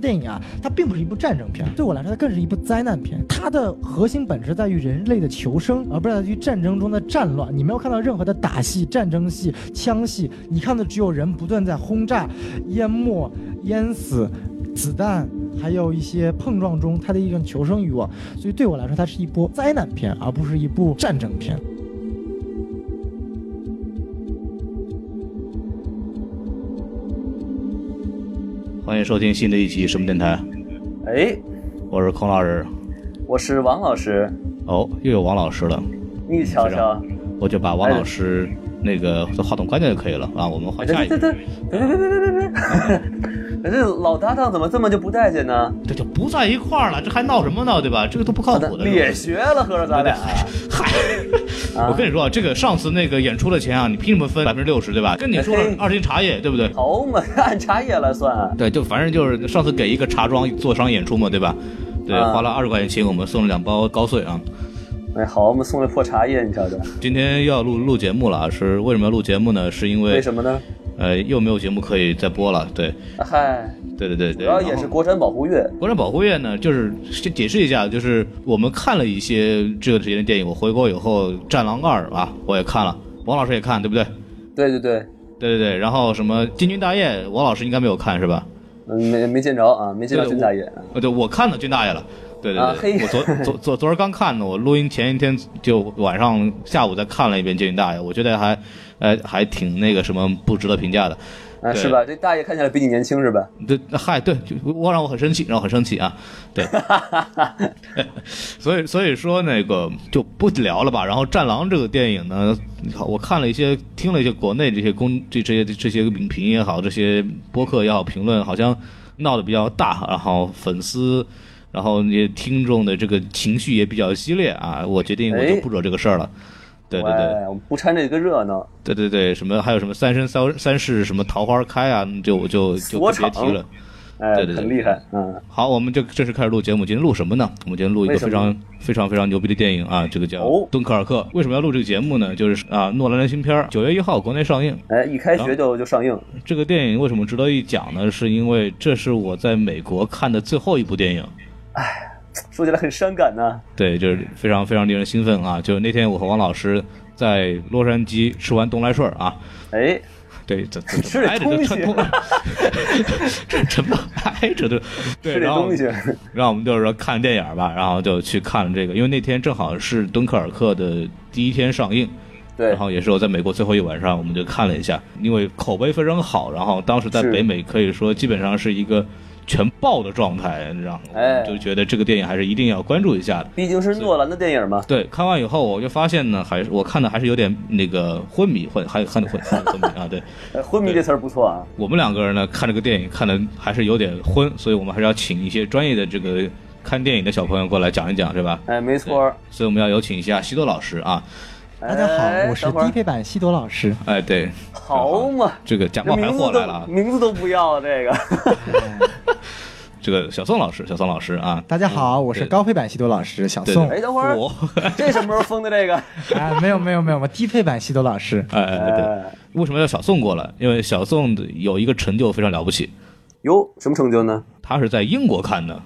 电影啊，它并不是一部战争片，对我来说，它更是一部灾难片。它的核心本质在于人类的求生，而不是在于战争中的战乱。你没有看到任何的打戏、战争戏、枪戏，你看的只有人不断在轰炸、淹没、淹死、子弹，还有一些碰撞中它的一种求生欲望。所以对我来说，它是一部灾难片，而不是一部战争片。收听新的一期什么电台？哎。我是孔老师。我是王老师。哦又有王老师了。你瞧瞧。我就把王老师那个话筒关掉就可以了。啊我们换下一个。别别别别别别别老搭档怎么这么就不待见呢？这就不在一块儿了这还闹什么闹对吧？这个都不靠谱的脸学了合着咱俩。嗨。我跟你说啊，这个上次那个演出的钱啊，你凭什么分百分之六十，对吧？跟你说了嘿二十斤茶叶，对不对？好嘛，按茶叶来算。对，就反正就是上次给一个茶庄做商演出嘛，对吧？对，啊花了二十块钱请我们送了两包高碎啊。哎，好，我们送了破茶叶，你瞧瞧，今天要录录节目了啊，是为什么要录节目呢？是因为为什么呢？呃又没有节目可以再播了，对，嗨，对对对对。主要也是国产保护月。国产保护月呢，就是解释一下，就是我们看了一些这个时间的电影。我回国以后，《战狼二》啊，我也看了，王老师也看，对不对？对对对，对对对。然后什么《金军大业》，王老师应该没有看是吧？嗯，没没见着啊，没见着军大爷。呃，对，我看到军大爷了。对对啊对，嘿我昨昨昨昨儿刚看的，我录音前一天就晚上下午再看了一遍《金军大爷》，我觉得还，呃，还挺那个什么不值得评价的。啊，是吧？这大爷看起来比你年轻是吧？对，嗨，对，就我让我很生气，让我很生气啊，对，所以所以说那个就不聊了吧。然后《战狼》这个电影呢，我看了一些，听了一些国内这些公这这些这些影评也好，这些播客也好，评论好像闹得比较大，然后粉丝。然后那些听众的这个情绪也比较激烈啊，我决定我就哎不惹这个事儿了。对对对，我们不掺这个热闹。对对对，什么还有什么三生三三世什么桃花开啊，就就就别提了。哎，对对对很厉害。嗯，好，我们就正式开始录节目。今天录什么呢？我们今天录一个非常非常非常牛逼的电影啊，这个叫哦《敦刻尔克》。为什么要录这个节目呢？就是啊，诺兰的新片儿九月一号国内上映。哎，一开学就就上映。这个电影为什么值得一讲呢？是因为这是我在美国看的最后一部电影。说起来很伤感呐。对，就是非常非常令人兴奋啊！就那天我和王老师在洛杉矶吃完东来顺啊，哎，对，这这吃点挨着就东西穿通，这这么挨着的，对，然后。让我们就是说看电影吧，然后就去看了这个，因为那天正好是敦刻尔克的第一天上映，对然，后也是我在美国最后一晚上，我们就看了一下，因为口碑非常好，然后当时在北美可以说基本上是一个全爆的状态，你知道吗哎就觉得这个电影还是一定要关注一下的。毕竟是诺兰的电影嘛。对，看完以后我就发现呢，还是我看的还是有点那个昏迷，昏还还昏很昏迷啊。对哎 昏迷这词儿不错啊。我们两个人呢，看这个电影看的还是有点昏，所以我们还是要请一些专业的这个看电影的小朋友过来讲一讲，是吧？哎，没错。所以我们要有请一下西多老师啊。大家哎好，我是低配版西多老师。哎，对，好嘛，这个假冒牌这名字货来了。名字都不要这个。这个小宋老师，小宋老师啊，大家好，我是高配版西多老师小宋。哎，等会儿，这什么时候封的这个？哎，没有没有没有，我低配版西多老师。哎哎哎对，哎，为什么叫小宋过来？因为小宋的有一个成就非常了不起，哟，什么成就呢？他是在英国看的。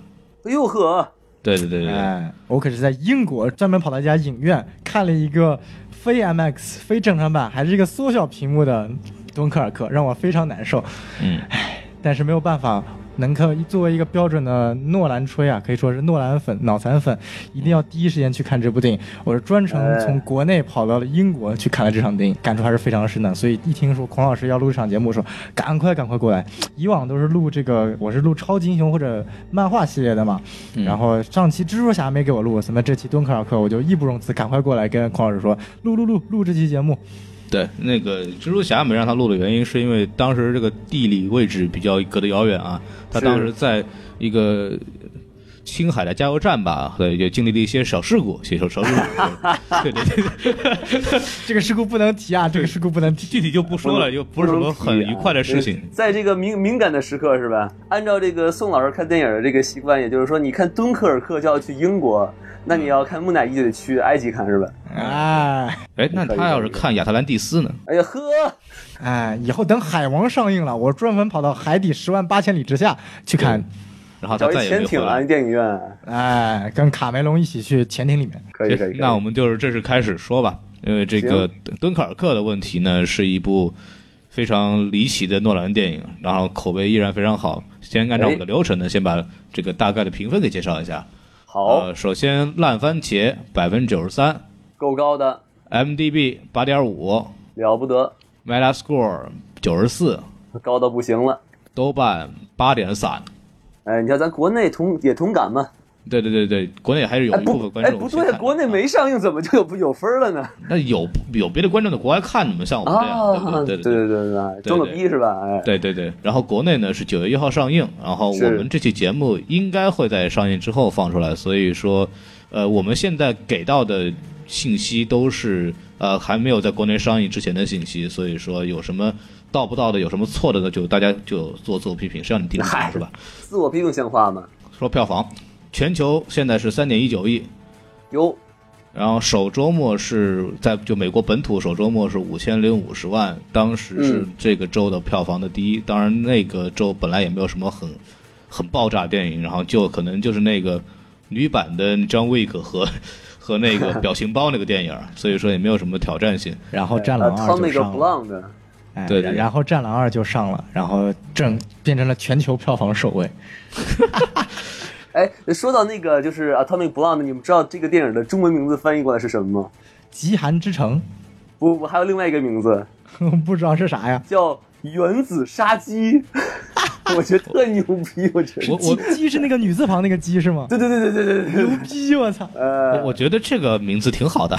哎呦呵，对对对对对，哎，我可是在英国专门跑到一家影院看了一个非 MX 非正常版，还是一个缩小屏幕的敦刻尔克，让我非常难受。嗯，但是没有办法，能够作为一个标准的诺兰吹啊，可以说是诺兰粉、脑残粉，一定要第一时间去看这部电影。我是专程哎从国内跑到了英国去看了这场电影，感触还是非常深的。所以一听说孔老师要录这场节目，说赶快赶快过来。以往都是录这个，我是录超级英雄或者漫画系列的嘛，嗯然后上期蜘蛛侠没给我录，什么这期敦刻尔克，我就义不容辞，赶快过来跟孔老师说录录录录这期节目。对，那个蜘蛛侠没让他录的原因，是因为当时这个地理位置比较隔得遥远啊。他当时在一个青海的加油站吧，对，也经历了一些小事故，些小小事故。对对对对，这个事故不能提啊，这个事故不能提。具体就不说了，又不是什么很愉快的事情。在这个敏敏感的时刻是吧？按照这个宋老师看电影的这个习惯，也就是说，你看敦刻尔克就要去英国，那你要看木乃伊就得去埃及看是吧？哎哎，那他要是看亚特兰蒂斯呢？哎呀呵，哎，以后等海王上映了，我专门跑到海底十万八千里之下去看。然后他再也没回潜艇啊，来。电影院哎，跟卡梅隆一起去潜艇里面。可以可以。可以那我们就是正式开始说吧，因为这个敦刻尔克的问题呢，是一部非常离奇的诺兰电影，然后口碑依然非常好。先按照我们的流程呢，先把这个大概的评分给介绍一下。好，呃，首先烂番茄百分之九十三够高的，，MDB 八点五了不得，，Metascore 九十四，高到不行了。豆瓣八点三。哎，你看咱国内同也同感嘛？对对对对，国内还是有哎一部分观众不对，国内没上映，怎么就有有分了呢？那有有别的观众在国外看你们像我们这样，对不啊，对？对对对对对，装个逼是吧？哎，对对对，然后国内呢是九月一号上映，然后我们这期节目应该会在上映之后放出来，所以说，呃，我们现在给到的信息都是呃还没有在国内上映之前的信息，所以说有什么到不到的，有什么错的呢，就大家就做自我批评，谁让你听得懂嗨是吧？自我批评像话吗？说票房，全球现在是三点一九亿，有然后首周末是在就美国本土首周末是五千零五十万，当时是嗯这个周的票房的第一。当然那个周本来也没有什么很 很爆炸电影，然后就可能就是那个女版的 John Wick 和 和那个表情包那个电影，所以说也没有什么挑战性。然后《战狼二》就上哎，对对对然后《战狼二》就上了，然后正变成了全球票房首位。哎，说到那个就是 Atomic Blonde，你们知道这个电影的中文名字翻译过来是什么吗？极寒之城，不，我还有另外一个名字 不知道是啥呀？叫原子杀鸡，我觉得特牛逼，我觉得。我我鸡是那个女字旁那个鸡是吗？对对对对对对对，牛逼！我操！呃，我觉得这个名字挺好的，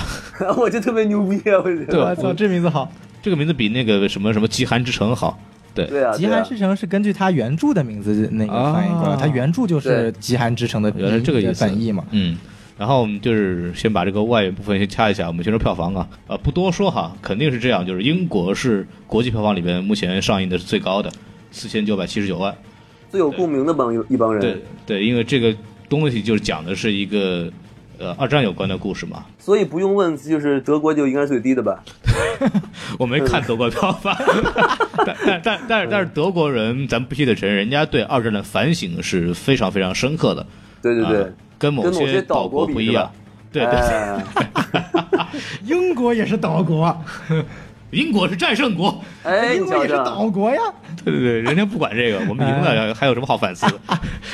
我觉得特别牛逼啊，我觉得。对我操，这名字好。这个名字比那个什么什么极寒之城好。对，极寒之城是根据他原著的名字那个翻译过来，啊他原著就是极寒之城的原来是这个意思本意嘛。嗯，然后我们就是先把这个外部分先掐一下，我们先说票房啊，呃，不多说哈，肯定是这样，就是英国是国际票房里边目前上映的是最高的，四千九百七十九万。最有共鸣的帮一帮人。对对，因为这个东西就是讲的是一个呃二战有关的故事嘛。所以不用问，就是德国就应该是最低的吧？我没看德国票房，但但但但是但是德国人，咱必须得承认，人家对二战的反省是非常非常深刻的。对对对啊，跟某些岛岛国不一样。对对，哎 英国也是岛国，英国是战胜国。哎，英国也是岛国呀。对对对，人家不管这个，我们赢了还有什么好反思的？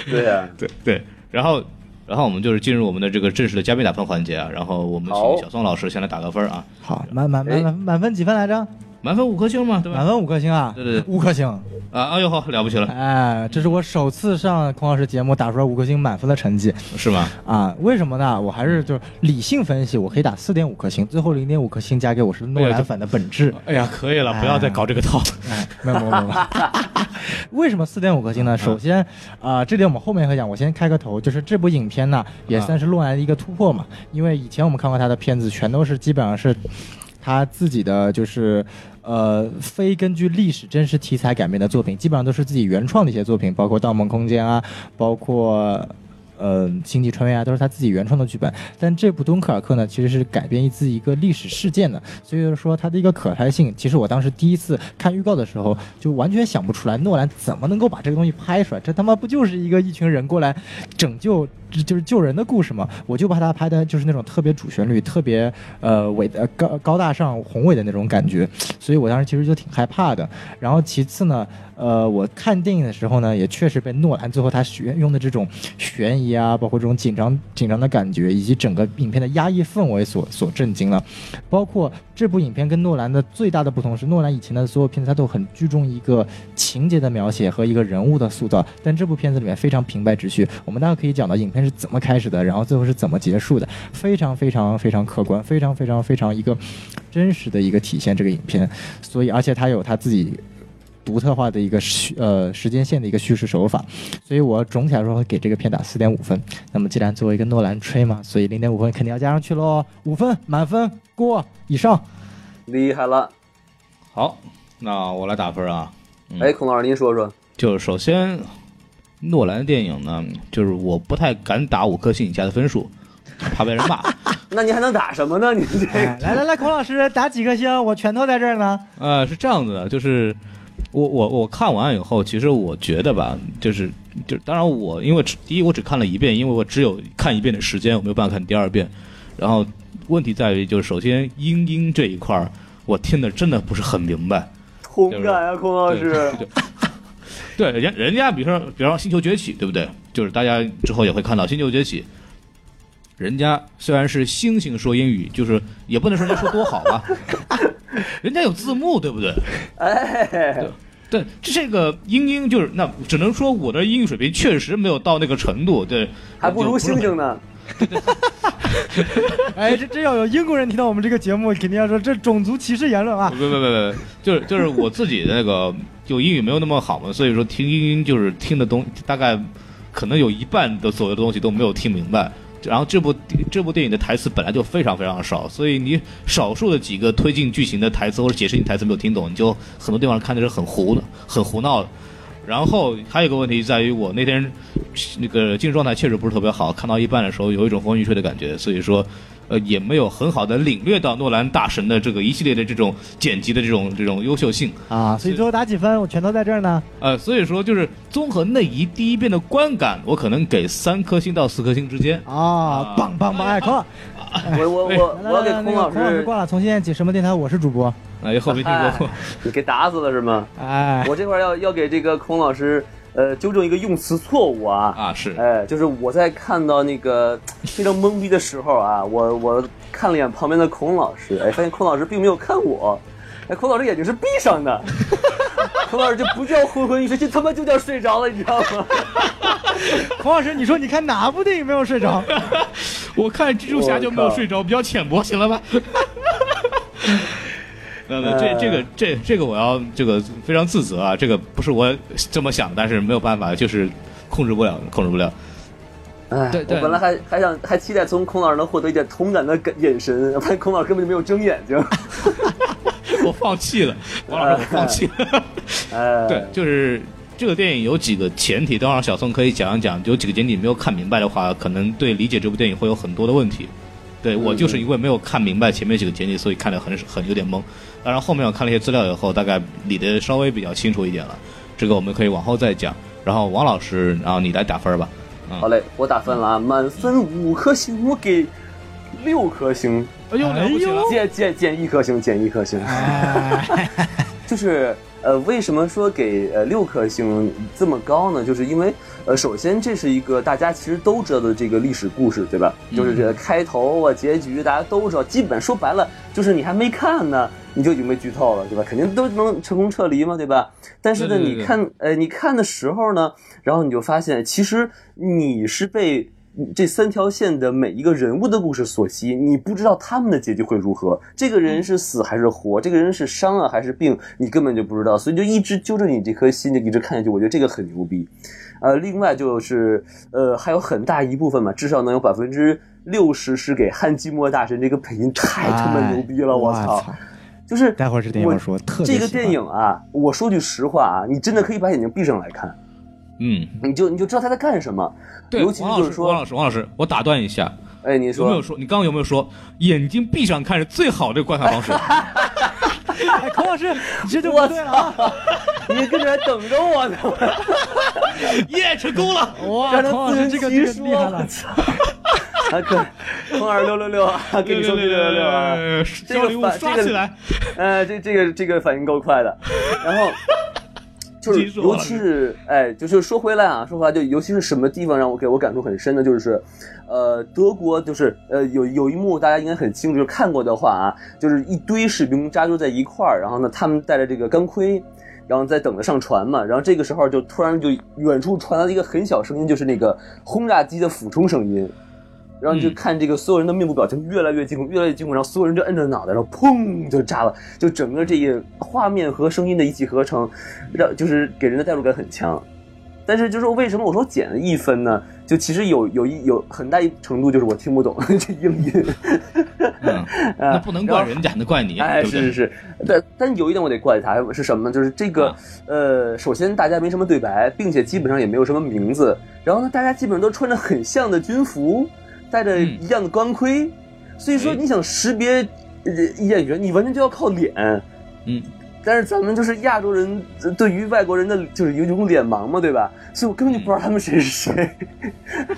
对呀，对对，然后然后我们就是进入我们的这个正式的嘉宾打分环节啊，然后我们请小宋老师先来打个分啊，好，满满哎满满满分几分来着？满分五颗星嘛，对吧？满分五颗星啊！对对对五颗星。啊，哎呦好了不起了，哎，这是我首次上孔老师节目打出来五颗星满分的成绩是吗？啊！为什么呢？我还是就是理性分析，我可以打四点五颗星，最后零点五颗星加给我是诺兰粉的本质。哎呀，可以了，不要再搞这个套。哎，没有没有没有。没有 为什么四点五颗星呢？首先，啊、这点我们后面会讲。我先开个头，就是这部影片呢，也算是诺兰的一个突破嘛。因为以前我们看过他的片子，全都是基本上是他自己的，就是呃非根据历史真实题材改编的作品，基本上都是自己原创的一些作品，包括《盗梦空间》啊，包括。呃，星际穿越啊，都是他自己原创的剧本。但这部《敦刻尔克》呢，其实是改编自一个历史事件的，所以说它的一个可拍性，其实我当时第一次看预告的时候，就完全想不出来诺兰怎么能够把这个东西拍出来。这他妈不就是一个一群人过来拯救这就是救人的故事嘛，我就把它拍的就是那种特别主旋律、特别呃伟呃高高大上、宏伟的那种感觉，所以我当时其实就挺害怕的。然后其次呢，呃，我看电影的时候呢，也确实被诺兰最后他选用的这种悬疑啊，包括这种紧张紧张的感觉，以及整个影片的压抑氛围所所震惊了。包括这部影片跟诺兰的最大的不同是，诺兰以前的所有片子他都很注重一个情节的描写和一个人物的塑造，但这部片子里面非常平白直叙。我们大概可以讲到影片是怎么开始的，然后最后是怎么结束的，非常非常非常客观，非常非常非常一个真实的一个体现这个影片。所以，而且它有它自己。独特化的一个叙呃时间线的一个叙事手法，所以我总体来说会给这个片打四点五分。那么既然作为一个诺兰吹嘛，所以零点五分肯定要加上去喽，五分满分过以上。厉害了！好，那我来打分啊。哎，孔老师您说说，就是首先，诺兰的电影呢，就是我不太敢打五颗星以下的分数，怕被人骂。那你还能打什么呢？你这哎来来来，孔老师打几颗星？我拳头在这儿呢。呃，是这样子的，就是我我我看完以后，其实我觉得吧，就是就当然我因为只第一我只看了一遍，因为我只有看一遍的时间，我没有办法看第二遍。然后问题在于，就是首先英音这一块儿，我听的真的不是很明白。同感啊，孔老师。对对，人人家比如说，比方说《星球崛起》，对不对？就是大家之后也会看到《星球崛起》，人家虽然是猩猩说英语，就是也不能说人家说多好吧，人家有字幕，对不对？哎，对，这个英英就是那只能说我的英语水平确实没有到那个程度，对，还不如就是很星星呢。哈哈哈哎，这这要有英国人听到我们这个节目，肯定要说这种族歧视言论啊。不不不不，就是就是我自己的那个就英语没有那么好嘛，所以说听英音就是听的东大概可能有一半的所有的东西都没有听明白。然后这部这部电影的台词本来就非常非常少，所以你少数的几个推进剧情的台词或者解释性台词没有听懂，你就很多地方看的是很糊的，很胡闹的。然后还有一个问题在于，我那天那个精神状态确实不是特别好，看到一半的时候有一种昏昏欲睡的感觉，所以说，呃，也没有很好的领略到诺兰大神的这个一系列的这种剪辑的这种这种优秀性。啊，所以最后打几分？我全都在这儿呢。呃，所以说就是综合内移第一遍的观感，我可能给三颗星到四颗星之间。啊，棒棒棒！哎，孔老，我我我我要给孔老师师，挂了，从现在起什么电台？我是主播。哎，后没听过。你给打死了是吗？哎，我这块儿要要给这个孔老师，呃，纠正一个用词错误啊。啊，是哎，就是我在看到那个非常懵逼的时候啊，我我看了一眼旁边的孔老师，哎，发现孔老师并没有看我，哎，孔老师眼睛是闭上的，孔老师就不叫昏昏欲睡，这他妈就叫睡着了，你知道吗？孔老师，你说你看哪部电影没有睡着？我看蜘蛛侠就没有睡着，比较浅薄，行了吧？没有没有，这这个这这个我要这个非常自责啊！这个不是我这么想，但是没有办法，就是控制不了，控制不了。哎，对对我本来还还想还期待从孔老师能获得一点同感的眼神，发现孔老师根本就没有睁眼睛。我放弃了，王老师，我放弃了。哎，对，就是这个电影有几个前提，当然小宋可以讲一讲。有几个前提没有看明白的话，可能对理解这部电影会有很多的问题。对我就是因为没有看明白前面几个前提，所以看得很很有点懵。当然后面我看了一些资料以后，大概理得稍微比较清楚一点了。这个我们可以往后再讲。然后王老师，然后你来打分吧。好嘞，我打分了啊，满分五颗星，我给六颗星，哎呦，了不起了！减减减一颗星，减一颗星。哎，就是呃，为什么说给呃六颗星这么高呢？就是因为呃，首先这是一个大家其实都知道的这个历史故事，对吧？就是这个开头啊、结局大家都知道，基本说白了就是你还没看呢，你就已经被剧透了，对吧？肯定都能成功撤离嘛，对吧？但是呢，你看呃，你看的时候呢，然后你就发现其实你是被。这三条线的每一个人物的故事所吸引，你不知道他们的结局会如何。这个人是死还是活？这个人是伤啊还是病？你根本就不知道，所以就一直揪着你这颗心，就一直看下去。我觉得这个很牛逼。呃，另外就是呃，还有很大一部分嘛，至少能有百分之六十是给汉基莫大神这个配音太他妈牛逼了，我操！就是待会儿这电影说这个电影啊，我说句实话啊，你真的可以把眼睛闭上来看，嗯，你就你就知道他在干什么。对，尤其王老师，就是说王老师，王老师，我打断一下，哎，你说有没有说你刚刚有没有说眼睛闭上看是最好的观看方式？哎，孔老师，你这就不对了啊！你跟着还等着我呢，耶，成功了！哇，孔老师这个厉害了。我操！啊，可空二六六六啊，给你说六六六啊，这交礼物个反这个刷起来。呃，这这个这个反应够快的，然后就是尤其是哎，就是说回来啊，说回来就尤其是什么地方让我给我感触很深的，就是呃，德国就是呃有有一幕大家应该很清楚，就看过的话啊，就是一堆士兵扎堆在一块儿，然后呢，他们带着这个钢盔。然后在等着上船嘛，然后这个时候就突然就远处传来了一个很小声音，就是那个轰炸机的俯冲声音，然后你就嗯看这个所有人的面部表情越来越惊恐，越来越惊恐，然后所有人就摁着脑袋，然后砰就炸了，就整个这一画面和声音的一气呵成，让就是给人的代入感很强。但是就是为什么我说减了一分呢？就其实有有一有很大一程度就是我听不懂 这英音，嗯，那不能怪人家，那怪你，哎，对对？是是是，但但有一点我得怪他是什么呢？就是这个啊，呃，首先大家没什么对白，并且基本上也没有什么名字，然后呢，大家基本上都穿着很像的军服，戴着嗯一样的钢盔，所以说哎你想识别呃演员，你完全就要靠脸。嗯，但是咱们就是亚洲人，呃对于外国人的就是有一种脸盲嘛，对吧？所以我根本就不知道他们谁是谁。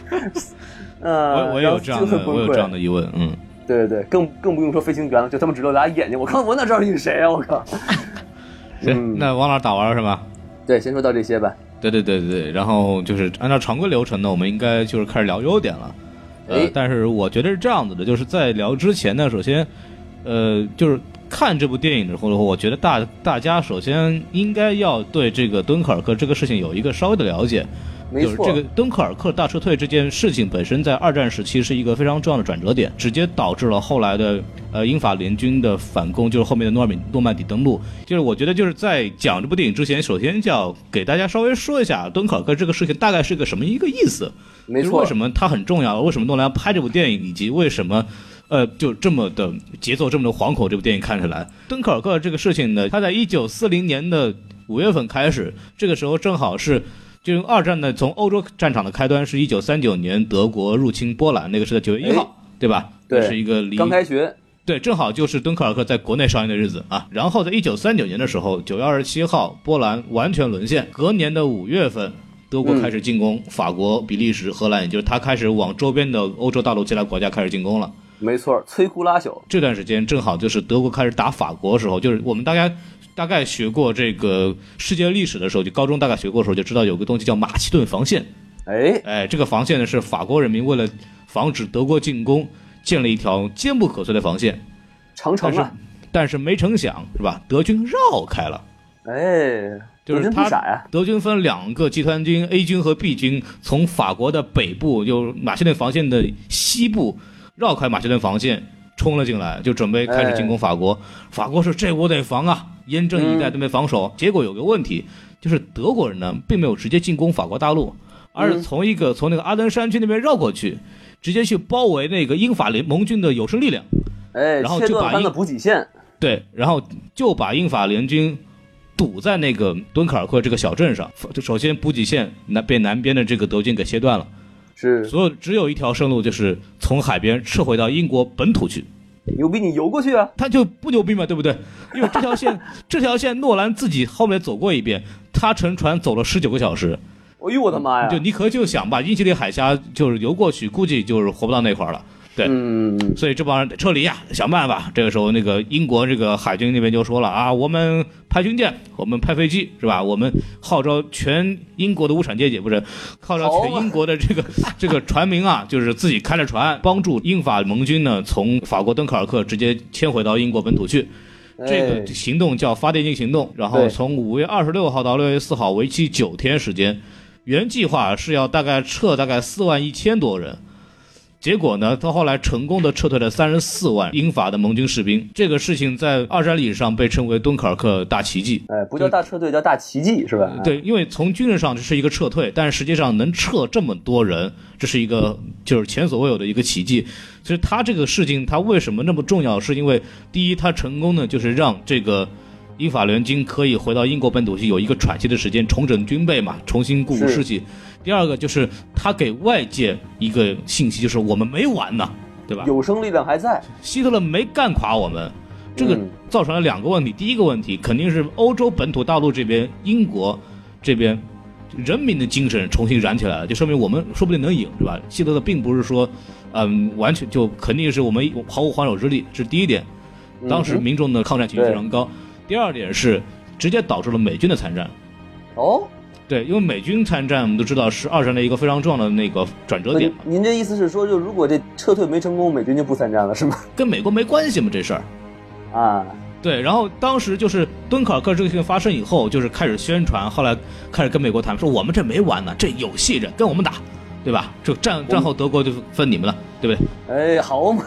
呃，我我有这样这样。的疑问，嗯。对对对，更更不用说飞行员了，就他们只露俩眼睛，我靠，我哪知道你是谁啊？我靠！行，嗯那王老师打完了是吧？对，先说到这些吧。对对对对对，然后就是按照常规流程呢，我们应该就是开始聊优点了。呃哎，但是我觉得是这样子的，就是在聊之前呢，首先，呃，就是看这部电影的时候，我觉得大大家首先应该要对这个敦刻尔克这个事情有一个稍微的了解。没错，就是这个敦刻尔克大撤退这件事情本身，在二战时期是一个非常重要的转折点，直接导致了后来的呃英法联军的反攻，就是后面的诺尔米诺曼底登陆。就是我觉得就是在讲这部电影之前，首先就要给大家稍微说一下敦刻尔克这个事情大概是个什么一个意思，没错就是为。什么它很重要，为什么诺兰拍这部电影，以及为什么。呃，就这么的节奏，这么的惶恐，这部电影看起来，敦刻尔克这个事情呢，它在一九四零年的五月份开始，这个时候正好是就二战的从欧洲战场的开端是一九三九年德国入侵波兰，那个是在九月一号，对吧？对是一个离刚开学，对，正好就是敦刻尔克在国内上映的日子啊。然后在一九三九年的时候，九月二十七号，波兰完全沦陷。隔年的五月份，德国开始进攻、法国、比利时、荷兰，也就是他开始往周边的欧洲大陆其他国家开始进攻了。没错，摧枯拉朽。这段时间正好就是德国开始打法国的时候，就是我们大概大概学过这个世界历史的时候，就高中大概学过的时候就知道有个东西叫马其顿防线。哎，哎，这个防线呢是法国人民为了防止德国进攻，建了一条坚不可摧的防线。长城啊，但是没成想是吧？德军绕开了。哎，就是他傻呀，德军分两个集团军，A 军和 B 军，从法国的北部，就马其顿防线的西部，绕开马其顿防线冲了进来，就准备开始进攻法国。法国是这我得防啊，严阵以待，准备防守。结果有个问题，就是德国人呢并没有直接进攻法国大陆，而是从一个从那个阿登山区那边绕过去，直接去包围那个英法联盟军的有生力量。哎，然后就把英切断了他的补给线，对，然后就把英法联军堵在那个敦刻尔克这个小镇上。就首先补给线南被南边的这个德军给切断了，是所有只有一条生路，就是从海边撤回到英国本土去。牛逼，你游过去啊？他就不牛逼嘛，对不对？因为这条线，这条线诺兰自己后面走过一遍，他乘船走了十九个小时。哎呦我的妈呀！就尼克就想吧，英吉利海峡就是游过去，估计就是活不到那块儿了。对嗯，所以这帮人得撤离呀，想办法。这个时候，那个英国这个海军那边就说了啊，我们派军舰，我们派飞机，是吧？我们号召全英国的无产阶级，不是号召全英国的这个 这个船民啊，就是自己开着船，帮助英法盟军呢，从法国敦刻尔克直接迁回到英国本土去。这个哎行动叫发电机行动，然后从五月二十六号到六月四号，为期九天时间。原计划是要大概撤大概四万一千多人，结果呢，他后来成功的撤退了三十四万英法的盟军士兵。这个事情在二战历史上被称为敦刻尔克大奇迹。哎，不叫大撤退，叫大奇迹是吧？哎，对，因为从军事上这是一个撤退，但是实际上能撤这么多人，这是一个就是前所未有的一个奇迹。所以他这个事情，他为什么那么重要？是因为第一，他成功呢，就是让这个英法联军可以回到英国本土去，有一个喘息的时间，重整军备嘛，重新鼓舞士气。第二个就是他给外界一个信息，就是我们没完呢，对吧？有生力量还在。希特勒没干垮我们，这个嗯造成了两个问题。第一个问题肯定是欧洲本土大陆这边，英国这边人民的精神重新燃起来了，就说明我们说不定能赢，对吧？希特勒并不是说，嗯，完全就肯定是我们毫无还手之力，这是第一点。当时民众的抗战情绪非常高。第二点是直接导致了美军的参战。哦，对，因为美军参战，我们都知道是二战的一个非常重要的那个转折点嘛，您这意思是说，就如果这撤退没成功，美军就不参战了，是吗？跟美国没关系吗这事儿。啊，对，然后当时就是敦刻尔克这个事情发生以后，就是开始宣传，后来开始跟美国谈，说我们这没完呢，这有戏着，跟我们打，对吧？就战战后德国就分你们了，对不对？哎，好嘛，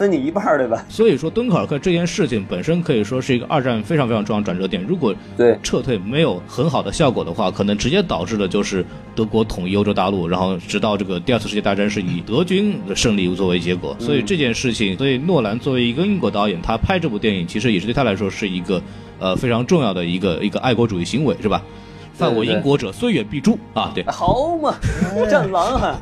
分你一半儿，对吧？所以说敦刻尔克这件事情本身可以说是一个二战非常非常重要的转折点。如果对，撤退没有很好的效果的话，可能直接导致的就是德国统一欧洲大陆，然后直到这个第二次世界大战是以德军的胜利作为结果。所以这件事情，所以诺兰作为一个英国导演，他拍这部电影其实也是对他来说是一个呃非常重要的一个一个爱国主义行为，是吧？犯我英国者，虽远必诛啊！对好嘛，战狼哈，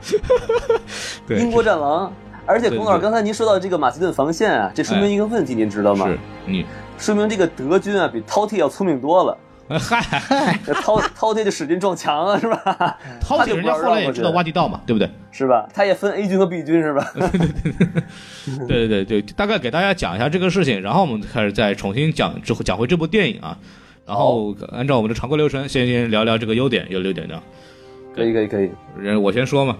对英国战狼。而且，对孔老师，刚才您说到这个马其顿防线啊，这说明一个问题，您知道吗？是你，说明这个德军啊比饕餮要聪明多了。呃 嗨，饕饕餮就使劲撞墙啊，是吧？饕餮人家后来也知道挖地道嘛，对不对？是吧？他也分 A 军和 B 军是吧？对对对对，大概给大家讲一下这个事情，然后我们开始再重新讲之后讲回这部电影啊，然后按照我们的常规流程，先先聊聊这个优点，有优点的。可以可以可以。人我先说嘛，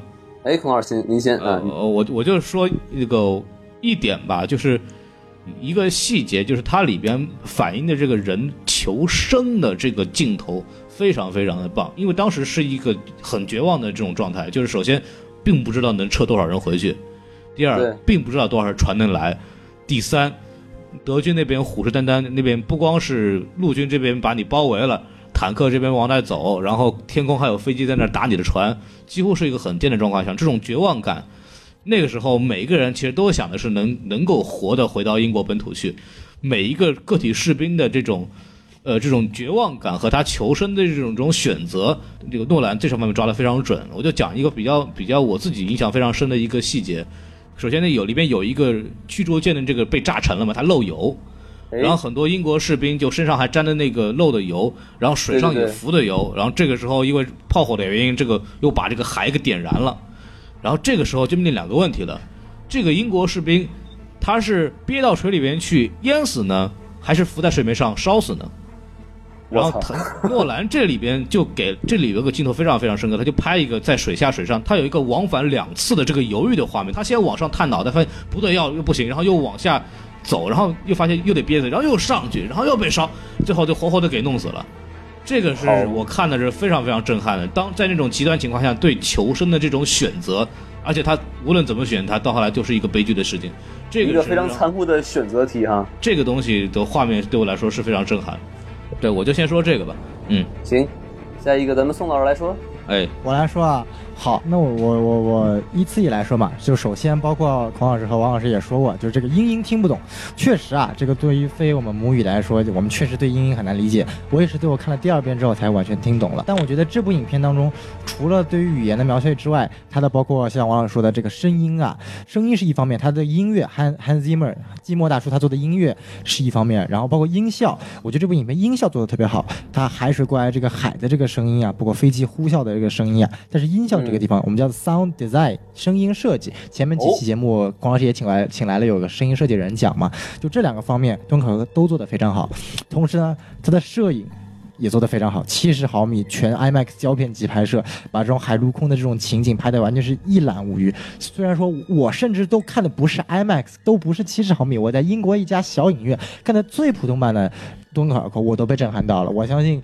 哎，孔老师先，您先呃，啊。我我就是说那个一点吧，就是一个细节，就是它里边反映的这个人求生的这个镜头非常非常的棒，因为当时是一个很绝望的这种状态，就是首先并不知道能撤多少人回去，第二并不知道多少船能来，第三，德军那边虎视眈眈，那边不光是陆军这边把你包围了。坦克这边往那走，然后天空还有飞机在那打你的船，几乎是一个很艰难的状况下，这种绝望感，那个时候每一个人其实都想的是能 能够活的回到英国本土去，每一个个体士兵的这种，呃，这种绝望感和他求生的这种这种选择，这个诺兰这上面抓得非常准。我就讲一个比较比较我自己印象非常深的一个细节。首先呢，有里边有一个驱逐舰的这个被炸沉了嘛，它漏油，然后很多英国士兵就身上还沾着那个漏的油，然后水上也对对对浮的油，然后这个时候因为炮火的原因，这个又把这个海给点燃了，然后这个时候就面临两个问题了，这个英国士兵他是憋到水里边去淹死呢，还是浮在水面上烧死呢？然后他诺兰这里边就给这里有个镜头非常非常深刻，他就拍一个在水下水上，他有一个往返两次的这个犹豫的画面。他先往上探脑袋，发现不对，要又不行，然后又往下走，然后又发现又得憋着，然后又上去，然后又被烧，最后就活活的给弄死了。这个是我看的是非常非常震撼的。当在那种极端情况下对求生的这种选择，而且他无论怎么选，他到后来就是一个悲剧的事情。这个是一个非常残酷的选择题哈。这个东西的画面对我来说是非常震撼。对，我就先说这个吧。嗯，行，下一个咱们宋老师来说。哎，我来说啊，好，那我我我我依次以来说嘛，就首先包括孔老师和王老师也说过，就是这个英音听不懂，确实啊，这个对于非我们母语来说，我们确实对英音很难理解。我也是对我看了第二遍之后才完全听懂了。但我觉得这部影片当中，除了对于语言的描写之外，它的包括像王老师说的这个声音啊，声音是一方面，它的音乐 Han Han Zimmer 寂寞大叔他做的音乐是一方面，然后包括音效，我觉得这部影片音效做的特别好，它海水过来这个海的这个声音啊，包括飞机呼啸的这个声音啊，但是音效这个地方、我们叫 sound design 声音设计，前面几期节目光老师也请来请来了有个声音设计人讲嘛，就这两个方面敦刻尔都做得非常好，同时呢，它的摄影。也做得非常好，七十毫米全 IMAX 胶片级拍摄，把这种海陆空的这种情景拍得完全是一览无余。虽然说我甚至都看的不是 IMAX，都不是七十毫米，我在英国一家小影院看的最普通版的敦刻尔克，我都被震撼到了。我相信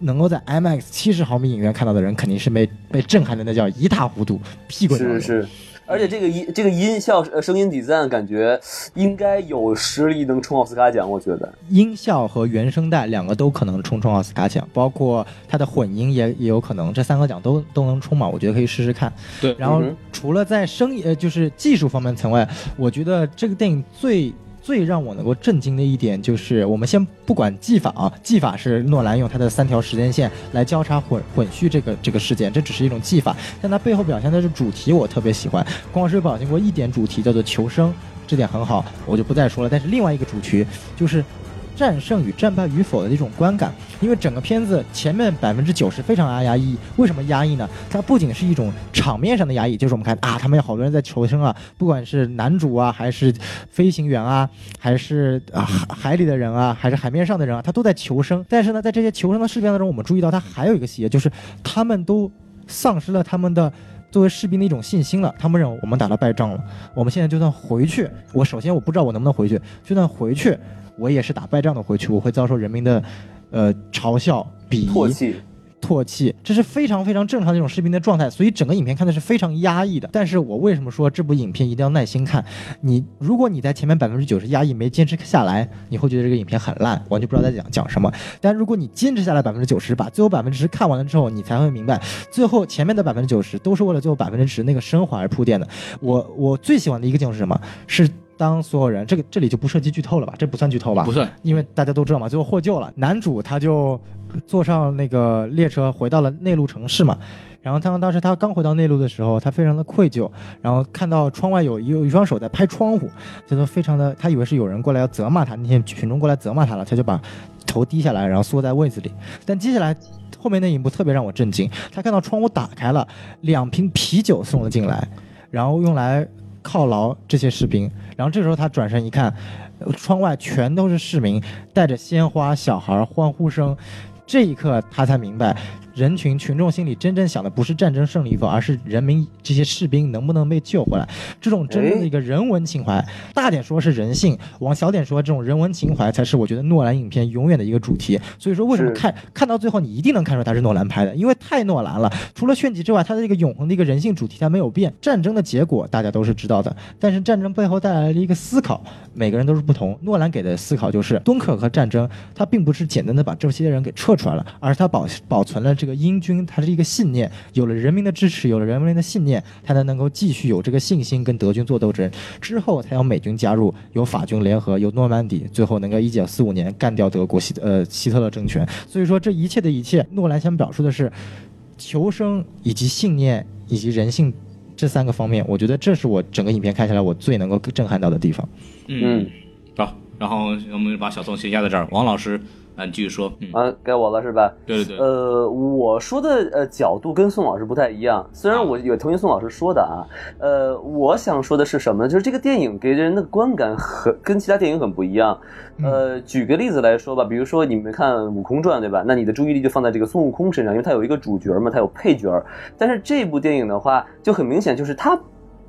能够在 IMAX 七十毫米影院看到的人，肯定是被被震撼的那叫一塌糊涂，屁滚尿流。是是，而且这个音这个音效呃声音底赞感觉应该有实力能冲奥斯卡奖，我觉得。音效和原声带两个都可能冲冲奥斯卡奖，包括它的混音也也有可能，这三个奖都都能冲嘛，我觉得可以试试看。对然后除了在声呃就是技术方面层外，我觉得这个电影最。最让我能够震惊的一点就是，我们先不管技法啊，技法是诺兰用他的三条时间线来交叉混混序这个这个事件，这只是一种技法，但它背后表现的是主题，我特别喜欢。光是表现过一点主题叫做求生，这点很好，我就不再说了。但是另外一个主题就是战胜与战败与否的一种观感，因为整个片子前面百分之九十非常压抑，为什么压抑呢？它不仅是一种场面上的压抑，就是我们看啊，他们有好多人在求生啊，不管是男主啊，还是飞行员啊，还是啊海海里的人啊，还是海面上的人啊，他都在求生。但是呢，在这些求生的士兵当中，我们注意到他还有一个细节，就是他们都丧失了他们的。作为士兵的一种信心了，他们认为我们打了败仗了，我们现在就算回去，我首先我不知道我能不能回去，就算回去，我也是打败仗的回去，我会遭受人民的，呃嘲笑、鄙夷、唾弃。唾弃，这是非常非常正常的一种士兵的状态，所以整个影片看的是非常压抑的。但是我为什么说这部影片一定要耐心看？你如果你在前面百分之九十压抑没坚持下来，你会觉得这个影片很烂，完全不知道在讲讲什么。但如果你坚持下来百分之九十，把最后百分之十看完了之后，你才会明白，最后前面的百分之九十都是为了最后百分之十那个升华而铺垫的。我我最喜欢的一个镜头是什么？是。当所有人，这个这里就不涉及剧透了吧？这不算剧透吧？不算，因为大家都知道嘛。最后获救了，男主他就坐上那个列车回到了内陆城市嘛。然后他当时他刚回到内陆的时候，他非常的愧疚，然后看到窗外有有一双手在拍窗户，他就非常的，他以为是有人过来要责骂他，那些群众过来责骂他了，他就把头低下来，然后缩在位子里。但接下来后面那一幕特别让我震惊，他看到窗户打开了，两瓶啤酒送了进来，然后用来犒劳这些士兵。然后这时候他转身一看，窗外全都是市民，带着鲜花、小孩欢呼声。这一刻他才明白。人群群众心里真正想的不是战争胜利与否，而是人民这些士兵能不能被救回来。这种真正的一个人文情怀，大点说是人性，往小点说，这种人文情怀才是我觉得诺兰影片永远的一个主题。所以说，为什么看看到最后你一定能看出他是诺兰拍的？因为太诺兰了。除了炫技之外，他的这个永恒的一个人性主题他没有变。战争的结果大家都是知道的，但是战争背后带来的一个思考，每个人都是不同。诺兰给的思考就是敦刻尔克战争，他并不是简单的把这些人给撤出来了，而是他保保存了。这个英军他是一个信念，有了人民的支持，有了人民的信念，他才能够继续有这个信心跟德军做斗争。之后才有美军加入，有法军联合，有诺曼底，最后能够一九四五年干掉德国希呃希特勒政权。所以说这一切的一切，诺兰想表述的是求生以及信念以及人性这三个方面。我觉得这是我整个影片看下来我最能够震撼到的地方。嗯，好，然后我们把小宋先压在这儿，王老师。啊，你继续说。啊，该我了是吧？对对对。呃，我说的呃角度跟宋老师不太一样，虽然我也同意宋老师说的啊。呃，我想说的是什么呢？就是这个电影给人的观感很跟其他电影很不一样。呃，举个例子来说吧，比如说你们看《悟空传》，对吧？那你的注意力就放在这个孙悟空身上，因为他有一个主角嘛，他有配角。但是这部电影的话，就很明显就是他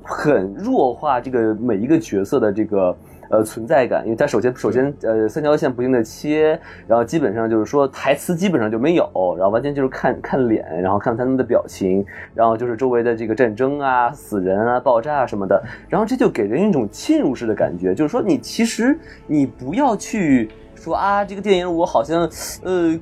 很弱化这个每一个角色的这个。呃，存在感，因为它首先首先呃三条线不停的切，然后基本上就是说台词基本上就没有，然后完全就是看看脸，然后看他们的表情，然后就是周围的这个战争啊、死人啊、爆炸什么的，然后这就给人一种侵入式的感觉，就是说你其实你不要去。说啊，这个电影我好像，呃，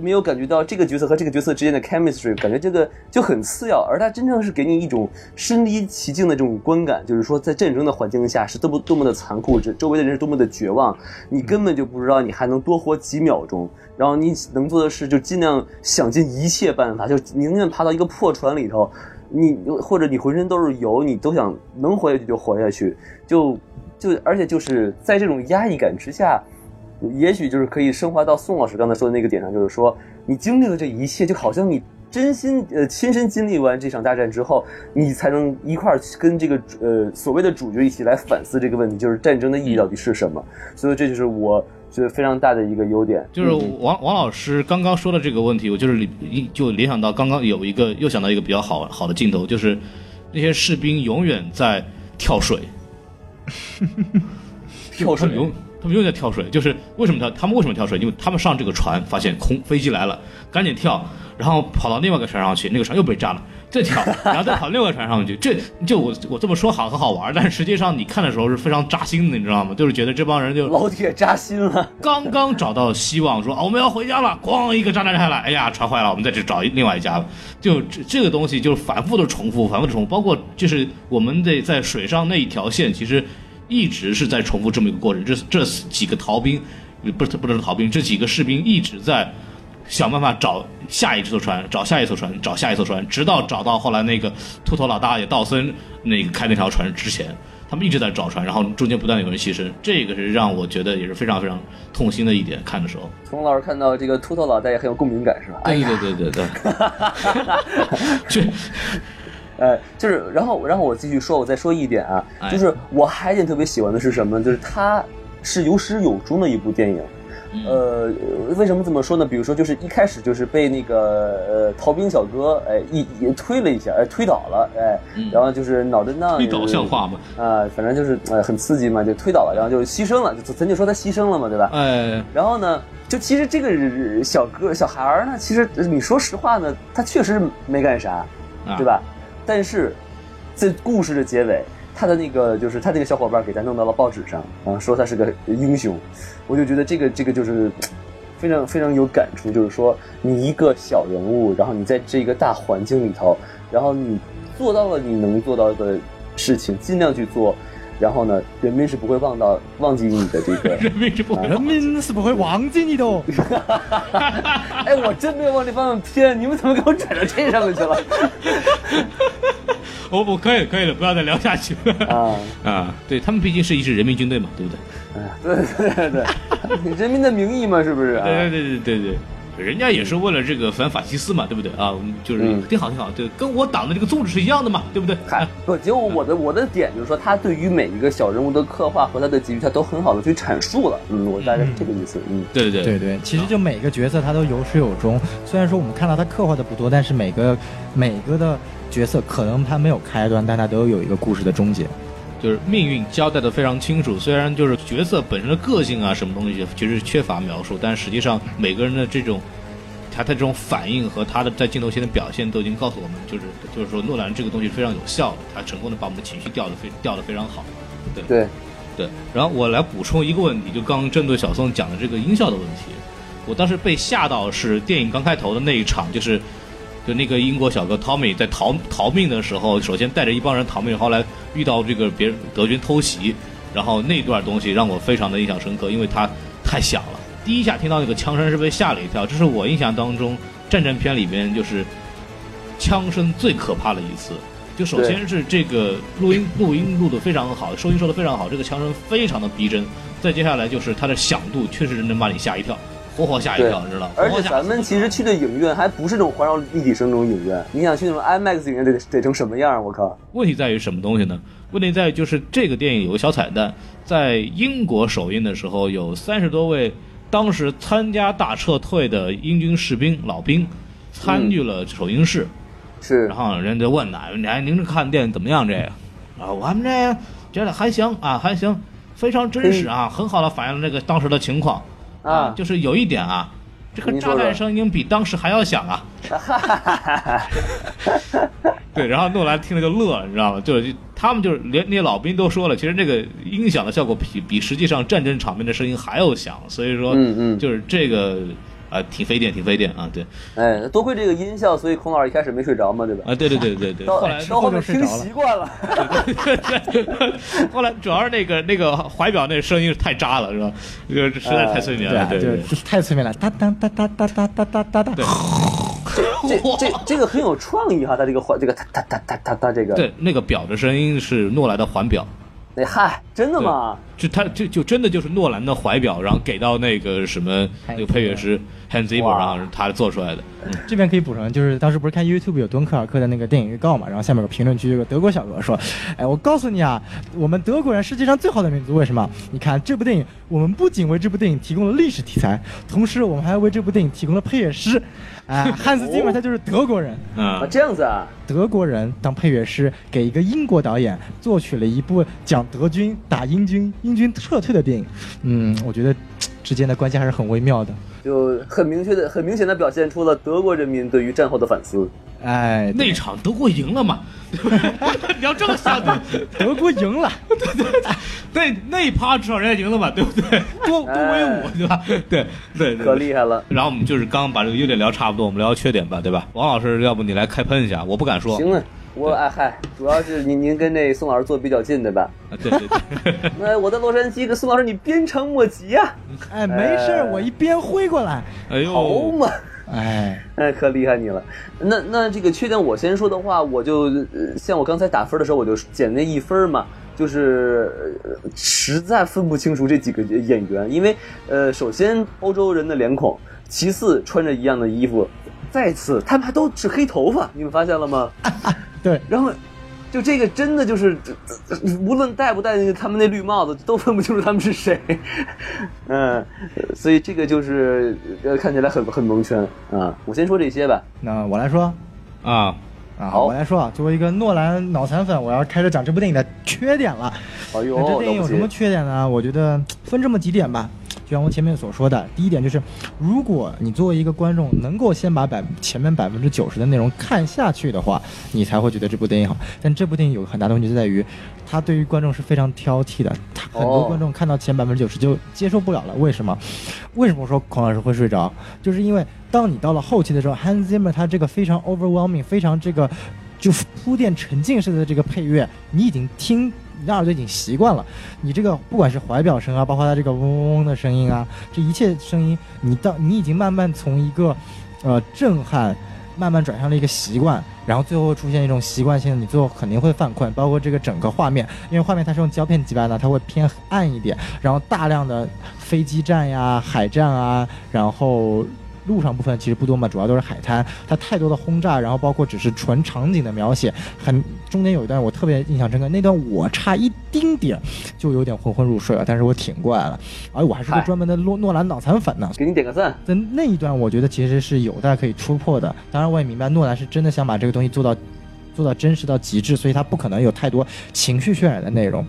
没有感觉到这个角色和这个角色之间的 chemistry，感觉这个就很次要。而它真正是给你一种身临其境的这种观感，就是说在战争的环境下是多么多么的残酷，这周围的人是多么的绝望，你根本就不知道你还能多活几秒钟。然后你能做的事就尽量想尽一切办法，就宁愿爬到一个破船里头，你或者你浑身都是油，你都想能活下去就活下去。就就而且就是在这种压抑感之下。也许就是可以升华到宋老师刚才说的那个点上，就是说你经历了这一切，就好像你真心呃亲身经历完这场大战之后，你才能一块儿跟这个呃所谓的主角一起来反思这个问题，就是战争的意义到底是什么。所以这就是我觉得非常大的一个优点。就是王王老师刚刚说的这个问题，我就是就联想到刚刚有一个又想到一个比较好好的镜头，就是那些士兵永远在跳水，跳水永。他们又在跳水，就是为什么跳他们为什么跳水？因为他们上这个船发现空飞机来了，赶紧跳，然后跑到另外一个船上去，那个船又被炸了，再跳，然后再跑另外一个船上去。这就我我这么说好很好玩，但是实际上你看的时候是非常扎心的，你知道吗？就是觉得这帮人就老铁扎心了。刚刚找到希望，说啊我们要回家了，咣一个炸弹下来，哎呀船坏了，我们再去找另外一家。就这这个东西就是反复的重复，反复的重复，包括就是我们得在水上那一条线，其实。一直是在重复这么一个过程，这这几个逃兵，不是不是逃兵，这几个士兵一直在想办法找下一艘船，找下一艘船，找下一艘船，直到找到后来那个秃头老大爷道森那个开那条船之前，他们一直在找船，然后中间不断有人牺牲，这个是让我觉得也是非常非常痛心的一点。看的时候，冯老师看到这个秃头老大爷很有共鸣感，是吧？哎对呀，对对对对，这 呃，就是，然后，然后我继续说，我再说一点啊，哎就是我还有一点特别喜欢的是什么？就是它是有始有终的一部电影。呃，为什么这么说呢？比如说，就是一开始就是被那个呃逃兵小哥哎一一推了一下，哎推倒了，哎，然后就是脑震荡，推倒像话吗？啊、反正就是呃很刺激嘛，就推倒了，然后就牺牲了，就咱就说他牺牲了嘛，对吧？哎，然后呢，就其实这个小哥小孩儿呢，其实你说实话呢，他确实没干啥，啊对吧？但是在故事的结尾，他的那个就是他那个小伙伴给他弄到了报纸上啊，说他是个英雄，我就觉得这个这个就是。非常非常有感触，就是说你一个小人物，然后你在这个大环境里头，然后你做到了你能做到的事情，尽量去做，然后呢，人民是不会忘到忘记你的这个 人民是不会人民是不会忘记你的哦。哎，我真没有往这方向偏，你们怎么给我转到这上面去了？我 我可以可以了，不要再聊下去了啊，啊！对他们毕竟是一支人民军队嘛，对不对？哎对对对对，人民的名义嘛，是不是啊？对对对对对对，人家也是为了这个反法西斯嘛，对不对啊？就是嗯挺好挺好，对，跟我党的这个宗旨是一样的嘛，对不对？嗨，不，结果我的我的点就是说，他对于每一个小人物的刻画和他的结局，他都很好的去阐述了。嗯，我大概是这个意思。嗯，对对对对，其实就每个角色他都有始有终，虽然说我们看到他刻画的不多，但是每个每个的角色可能他没有开端，但他都有一个故事的终结。就是命运交代的非常清楚。虽然就是角色本身的个性啊，什么东西其实缺乏描述，但实际上每个人的这种他的这种反应和他的在镜头前的表现都已经告诉我们，就是就是说诺兰这个东西非常有效的，他成功的把我们的情绪调的非调的非常好。对对，对，然后我来补充一个问题，就刚刚针对小宋讲的这个音效的问题，我当时被吓到是电影刚开头的那一场，就是就那个英国小哥 Tommy 在逃逃命的时候，首先带着一帮人逃命，后来遇到这个别人德军偷袭，然后那段东西让我非常的印象深刻，因为它太响了。第一下听到那个枪声是被吓了一跳，这是我印象当中战争片里面就是枪声最可怕的一次。就首先是这个录音录音录的非常好，收音收的非常好，这个枪声非常的逼真。再接下来就是它的响度，确实能把你吓一跳，活活吓一跳，你知道吗？而且咱们其实去的影院还不是那种环绕立体声那种影院，你想去那种 IMAX 影院得得成什么样？我靠！问题在于什么东西呢？问题在于就是这个电影有个小彩蛋，在英国首映的时候，有三十多位当时参加大撤退的英军士兵老兵参与了首映式，是然后人就问呢，哎您这看电影怎么样？这个啊，我们这个觉得还行啊，还行，非常真实啊，很好的反映了这个当时的情况啊就是有一点啊。这个炸弹声音比当时还要响啊！对，然后诺兰听了就乐了，你知道吗？就是他们就是连那些老兵都说了，其实这个音响的效果比比实际上战争场面的声音还要响，所以说，嗯嗯就是这个啊、挺费电，挺费电啊，对，哎，多亏这个音效，所以孔老师一开始没睡着嘛，对吧？啊，对对对对对，到后来到后面听习惯了。后来主要是那个那个怀表那声音太渣了，是吧？这个实在太催眠了，对啊，就对对是太催眠了，哒哒哒哒哒哒哒哒哒哒。这这这个很有创意哈，他这个环这个哒哒哒哒哒哒这个。对，那个表的声音是诺兰的环表。哎嗨，真的吗？就他就就真的就是诺兰的怀表，然后给到那个什么那个配乐师 Hans Zimmer，然后他做出来的。嗯这边可以补充，就是当时不是看 YouTube 有敦刻尔克的那个电影预告嘛，然后下面有个评论区有个德国小哥说，哎，我告诉你啊，我们德国人世界上最好的民族，为什么？你看这部电影，我们不仅为这部电影提供了历史题材，同时我们还为这部电影提供了配乐师，哎，汉斯季默他就是德国人。啊，嗯，这样子啊，德国人当配乐师，给一个英国导演作曲了一部讲德军打英军、英军撤退的电影。嗯，我觉得之间的关系还是很微妙的。就很明确的、很明显的表现出了德国人民对于战后的反思。哎，那场德国赢了嘛？你要这么想，德国赢了，对对那那一趴至少人家赢了嘛，对不对？多多威武，对吧？对对可。厉害了。然后我们就是刚刚把这个优点聊差不多，我们聊缺点吧，对吧？王老师，要不你来开喷一下？我不敢说。行啊，我哎嗨，主要是您您跟那宋老师坐比较近，对吧？啊对对对，那我在洛杉矶跟宋老师你鞭长莫及呀、哎，没事儿，我一鞭挥过来，哎好呦，嘛。哎，哎，可厉害你了。那那这个缺点我先说的话，我就、呃、像我刚才打分的时候，我就减那一分嘛。就是呃实在分不清楚这几个演员，因为呃，首先欧洲人的脸孔，其次穿着一样的衣服，再次他们还都是黑头发，你们发现了吗？对，然后就这个真的就是，呃 无论戴不戴那个他们那绿帽子，都分不清楚他们是谁。嗯，呃所以这个就是呃看起来很很蒙圈啊。我先说这些吧。那我来说啊，啊，好我来说啊，作为一个诺兰脑残粉，我要开始讲这部电影的缺点了。哎呦，那这电影有什么缺点呢？我觉得分这么几点吧。就像我前面所说的，第一点就是，如果你作为一个观众能够先把百前面百分之九十的内容看下去的话，你才会觉得这部电影好。但这部电影有个很大的问题就在于，它对于观众是非常挑剔的。他很多哦观众看到前百分之九十就接受不了了。为什么？为什么说孔老师会睡着？就是因为当你到了后期的时候，Hans Zimmer 他这个非常 overwhelming，非常这个就铺垫沉浸式的这个配乐，你已经听。你的耳朵已经习惯了，你这个不管是怀表声啊，包括它这个嗡嗡嗡的声音啊，这一切声音，你到你已经慢慢从一个，呃震撼，慢慢转向了一个习惯，然后最后出现一种习惯性的，你最后肯定会犯困。包括这个整个画面，因为画面它是用胶片基板的，它会偏暗一点，然后大量的飞机战呀、海战啊，然后。路上部分其实不多嘛，主要都是海滩。它太多的轰炸，然后包括只是纯场景的描写，很中间有一段我特别印象深刻，那段我差一丁点就有点昏昏入睡了，但是我挺过来了。而我还是个专门的诺诺兰脑残粉呢，给你点个赞。在那一段，我觉得其实是有待可以突破的。当然，我也明白诺兰是真的想把这个东西做到做到真实到极致，所以他不可能有太多情绪渲染的内容。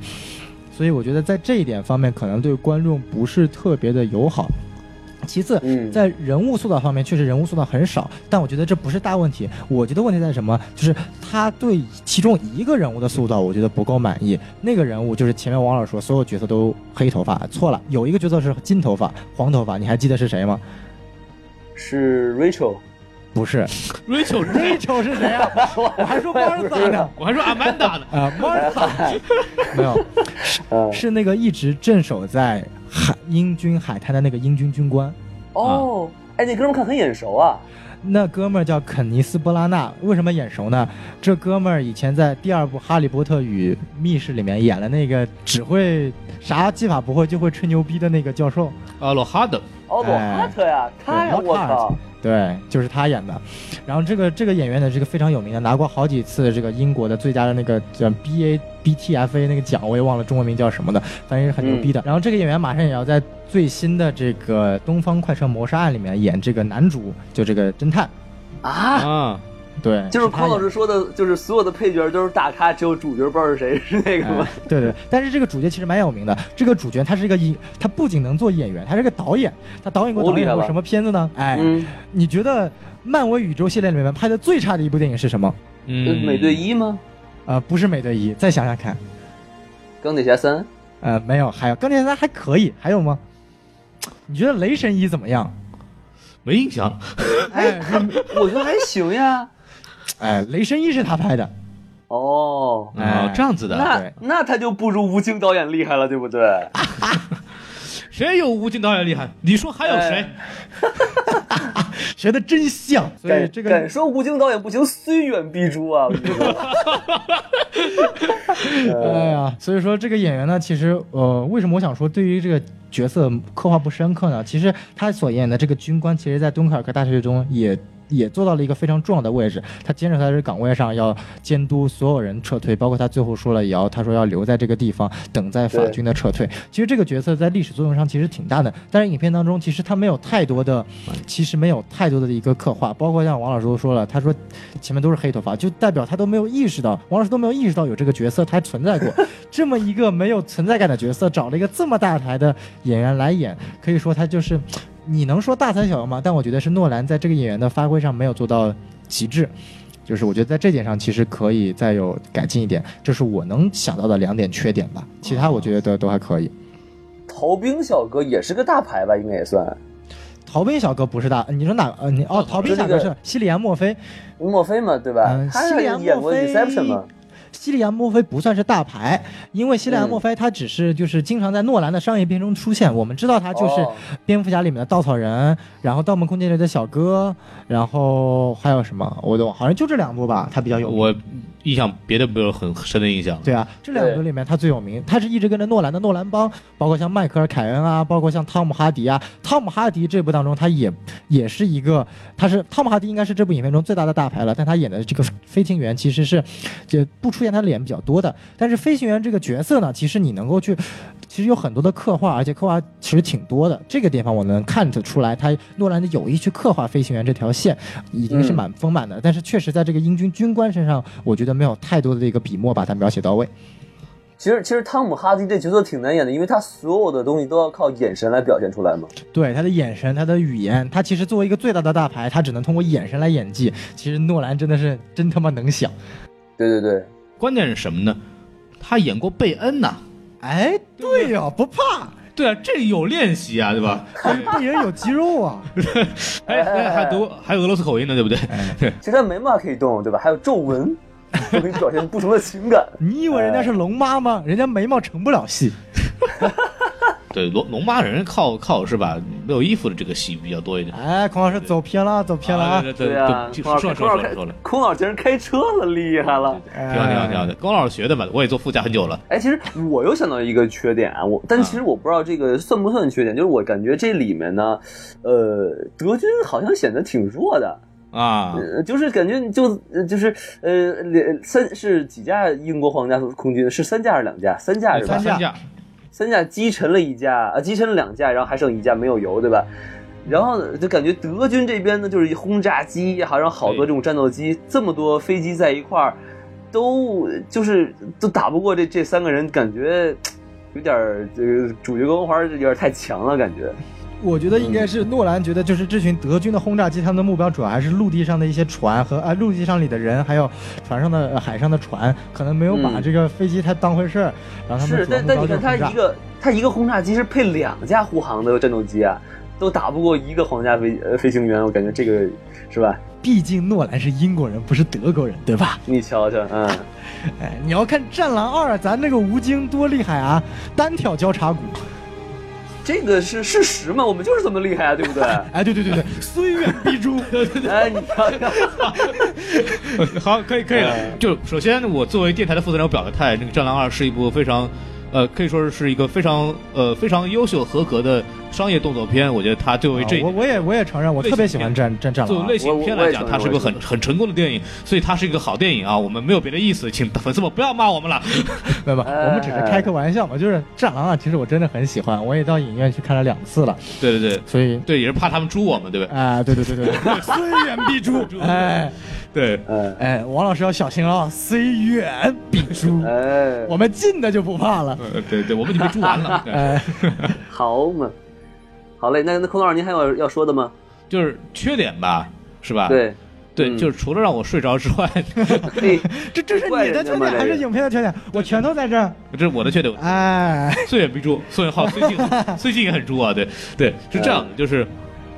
所以我觉得在这一点方面，可能对观众不是特别的友好。其次，嗯在人物塑造方面，确实人物塑造很少，但我觉得这不是大问题。我觉得问题在什么？就是他对其中一个人物的塑造，我觉得不够满意。那个人物就是前面王老师说，所有角色都黑头发，错了，有一个角色是金头发、黄头发，你还记得是谁吗？是 Rachel，不是，Rachel，Rachel 是谁啊？我还说 Martha 呢。我还说 Amanda 呢。啊、m a r t h a 没有，呃，是那个一直镇守在海英军海滩的那个英军军官。哦，哎，那哥们儿看很眼熟啊。那哥们儿叫肯尼斯·波拉纳，为什么眼熟呢？这哥们儿以前在第二部《哈利波特与密室》里面演了那个只会啥技法不会就会吹牛逼的那个教授。阿罗哈德，哦，罗哈特呀，他呀，我靠，对，就是他演的。然后这个这个演员呢，是个非常有名的，拿过好几次这个英国的最佳的那个叫 B A B T F A 那个奖，我也忘了中文名叫什么的，反正是很牛逼的。然后这个演员马上也要在最新的这个《东方快车谋杀案》里面演这个男主，就这个侦探。啊，啊，对，就是孔老师说的，就是所有的配角都是大咖，只有主角不知道是谁，是那个吗哎？对对，但是这个主角其实蛮有名的。这个主角他是一个演，他不仅能做演员，他是个导演。他导演过导演过什么片子呢？哎，嗯，你觉得漫威宇宙系列里面拍的最差的一部电影是什么？嗯，美队一吗？呃，不是美队一，再想想看。钢铁侠三？呃，没有，还有钢铁侠三还可以，还有吗？你觉得雷神一怎么样？没印象。哎，我觉得还行呀。哎，雷神一是他拍的，哦，哎哦，这样子的，那对那他就不如吴京导演厉害了，对不对？谁有吴京导演厉害？你说还有谁？学的真像。所以敢这个敢说吴京导演不行，虽远必诛啊！哎呀，所以说这个演员呢，其实呃，为什么我想说对于这个角色刻画不深刻呢？其实他所演的这个军官，其实在敦刻尔克大学中也。也做到了一个非常重要的位置，他坚守在这岗位上，要监督所有人撤退，包括他最后说了，也要他说要留在这个地方等在法军的撤退。其实这个角色在历史作用上其实挺大的，但是影片当中其实他没有太多的，其实没有太多的一个刻画，包括像王老师都说了，他说前面都是黑头发，就代表他都没有意识到，王老师都没有意识到有这个角色他存在过，这么一个没有存在感的角色，找了一个这么大台的演员来演，可以说他就是，你能说大材小用吗？但我觉得是诺兰在这个演员的发挥上没有做到极致。就是我觉得在这点上其实可以再有改进一点，这是我能想到的两点缺点吧。其他我觉得都都还可以。逃兵小哥也是个大牌吧，应该也算。逃兵小哥不是大，你说哪？呃，你哦，逃兵小哥是西里安·墨菲，墨菲嘛，对吧？嗯他是西里安演过墨菲 Inception 嘛？西利安·墨菲不算是大牌，因为西利安·嗯。墨菲他只是就是经常在诺兰的商业片中出现，我们知道他就是哦。蝙蝠侠里面的稻草人，然后盗梦空间里的小哥，然后还有什么？我都好像就这两部吧，他比较有名。我印象别的没有很深的印象。对啊，这两个里面他最有名，他是一直跟着诺兰的诺兰帮，包括像迈克尔凯恩啊，包括像汤姆哈迪啊。汤姆哈迪这部当中，他也也是一个，他是汤姆哈迪应该是这部影片中最大的大牌了，但他演的这个飞行员其实是就不出现他的脸比较多的。但是飞行员这个角色呢，其实你能够去，其实有很多的刻画，而且刻画其实挺多的。这个地方我能看得出来，他诺兰的有意去刻画飞行员这条线，已经是蛮丰满的。但是确实在这个英军军官身上，我觉得没有太多的这个笔墨把它描写到位。其实其实汤姆哈迪这角色挺难演的，因为他所有的东西都要靠眼神来表现出来嘛。对他的眼神，他的语言，他其实作为一个最大的大牌，他只能通过眼神来演技。其实诺兰真的是真他妈能想。对对对，关键是什么呢？他演过贝恩呐。哎，对呀，不怕。对啊，这有练习啊，对吧？贝恩有肌肉啊。哎哎，还读还有俄罗斯口音呢，对不对？对。其实他眉毛可以动，对吧？还有皱纹。都给你表现不同的情感。你以为人家是龙妈吗？人家眉毛成不了戏。对，龙龙妈人靠靠是吧？没有衣服的这个戏比较多一点。哎，孔老师走偏了，走偏了啊！对啊，说说说说了，孔老师竟然开车了，厉害了！挺好挺好挺好的，龚老师学的嘛，我也坐副驾很久了。哎，其实我又想到一个缺点啊，我但其实我不知道这个算不算缺点，就是我感觉这里面呢，呃，德军好像显得挺弱的。啊，就是感觉就就是呃，三是几架英国皇家空军？是三架还是两架？三架是吧？三架，三架击沉了一架啊，击沉了两架，然后还剩一架没有油，对吧？然后就感觉德军这边呢，就是轰炸机，好像好多这种战斗机，这么多飞机在一块儿，都就是都打不过这这三个人，感觉有点这个主角光环有点太强了，感觉。我觉得应该是诺兰觉得，就是这群德军的轰炸机，他们的目标主要还是陆地上的一些船和啊陆地上里的人，还有船上的海上的船，可能没有把这个飞机太当回事儿。然后他们是，但但你看他一个他一个轰炸机是配两架护航的战斗机啊，都打不过一个皇家飞呃飞行员，我感觉这个是吧？毕竟诺兰是英国人，不是德国人，对吧？你瞧瞧，嗯，哎，你要看《战狼二》，咱那个吴京多厉害啊，单挑交叉骨。这个是事实嘛？我们就是这么厉害啊，对不对？哎，对对对对，虽远必诛。哎，你瞧瞧，好，可以可以了。就首先，我作为电台的负责人，我表个态，那个《战狼二》是一部非常。呃，可以说是一个非常呃非常优秀合格的商业动作片。我觉得它作为这，我我也我也承认，我特别喜欢战战战狼。作为类型片来讲，它是个很很成功的电影，所以它是一个好电影啊。我们没有别的意思，请粉丝们不要骂我们了。不不，我们只是开个玩笑嘛。就是战狼啊，其实我真的很喜欢，我也到影院去看了两次了。对对对，所以对也是怕他们诛我们，对不对？啊，对对对对，虽远 必诛。哎。对，哎，王老师要小心了，虽远必诛。哎，我们近的就不怕了。对对，我们已经诛完了。哎，好嘛，好嘞，那那孔老师，您还有要说的吗？就是缺点吧，是吧？对对，就是除了让我睡着之外，这这是你的缺点还是影片的缺点？我全都在这儿。这是我的缺点。哎，虽远必诛。宋元浩最近最近也很猪啊。对对，是这样的，就是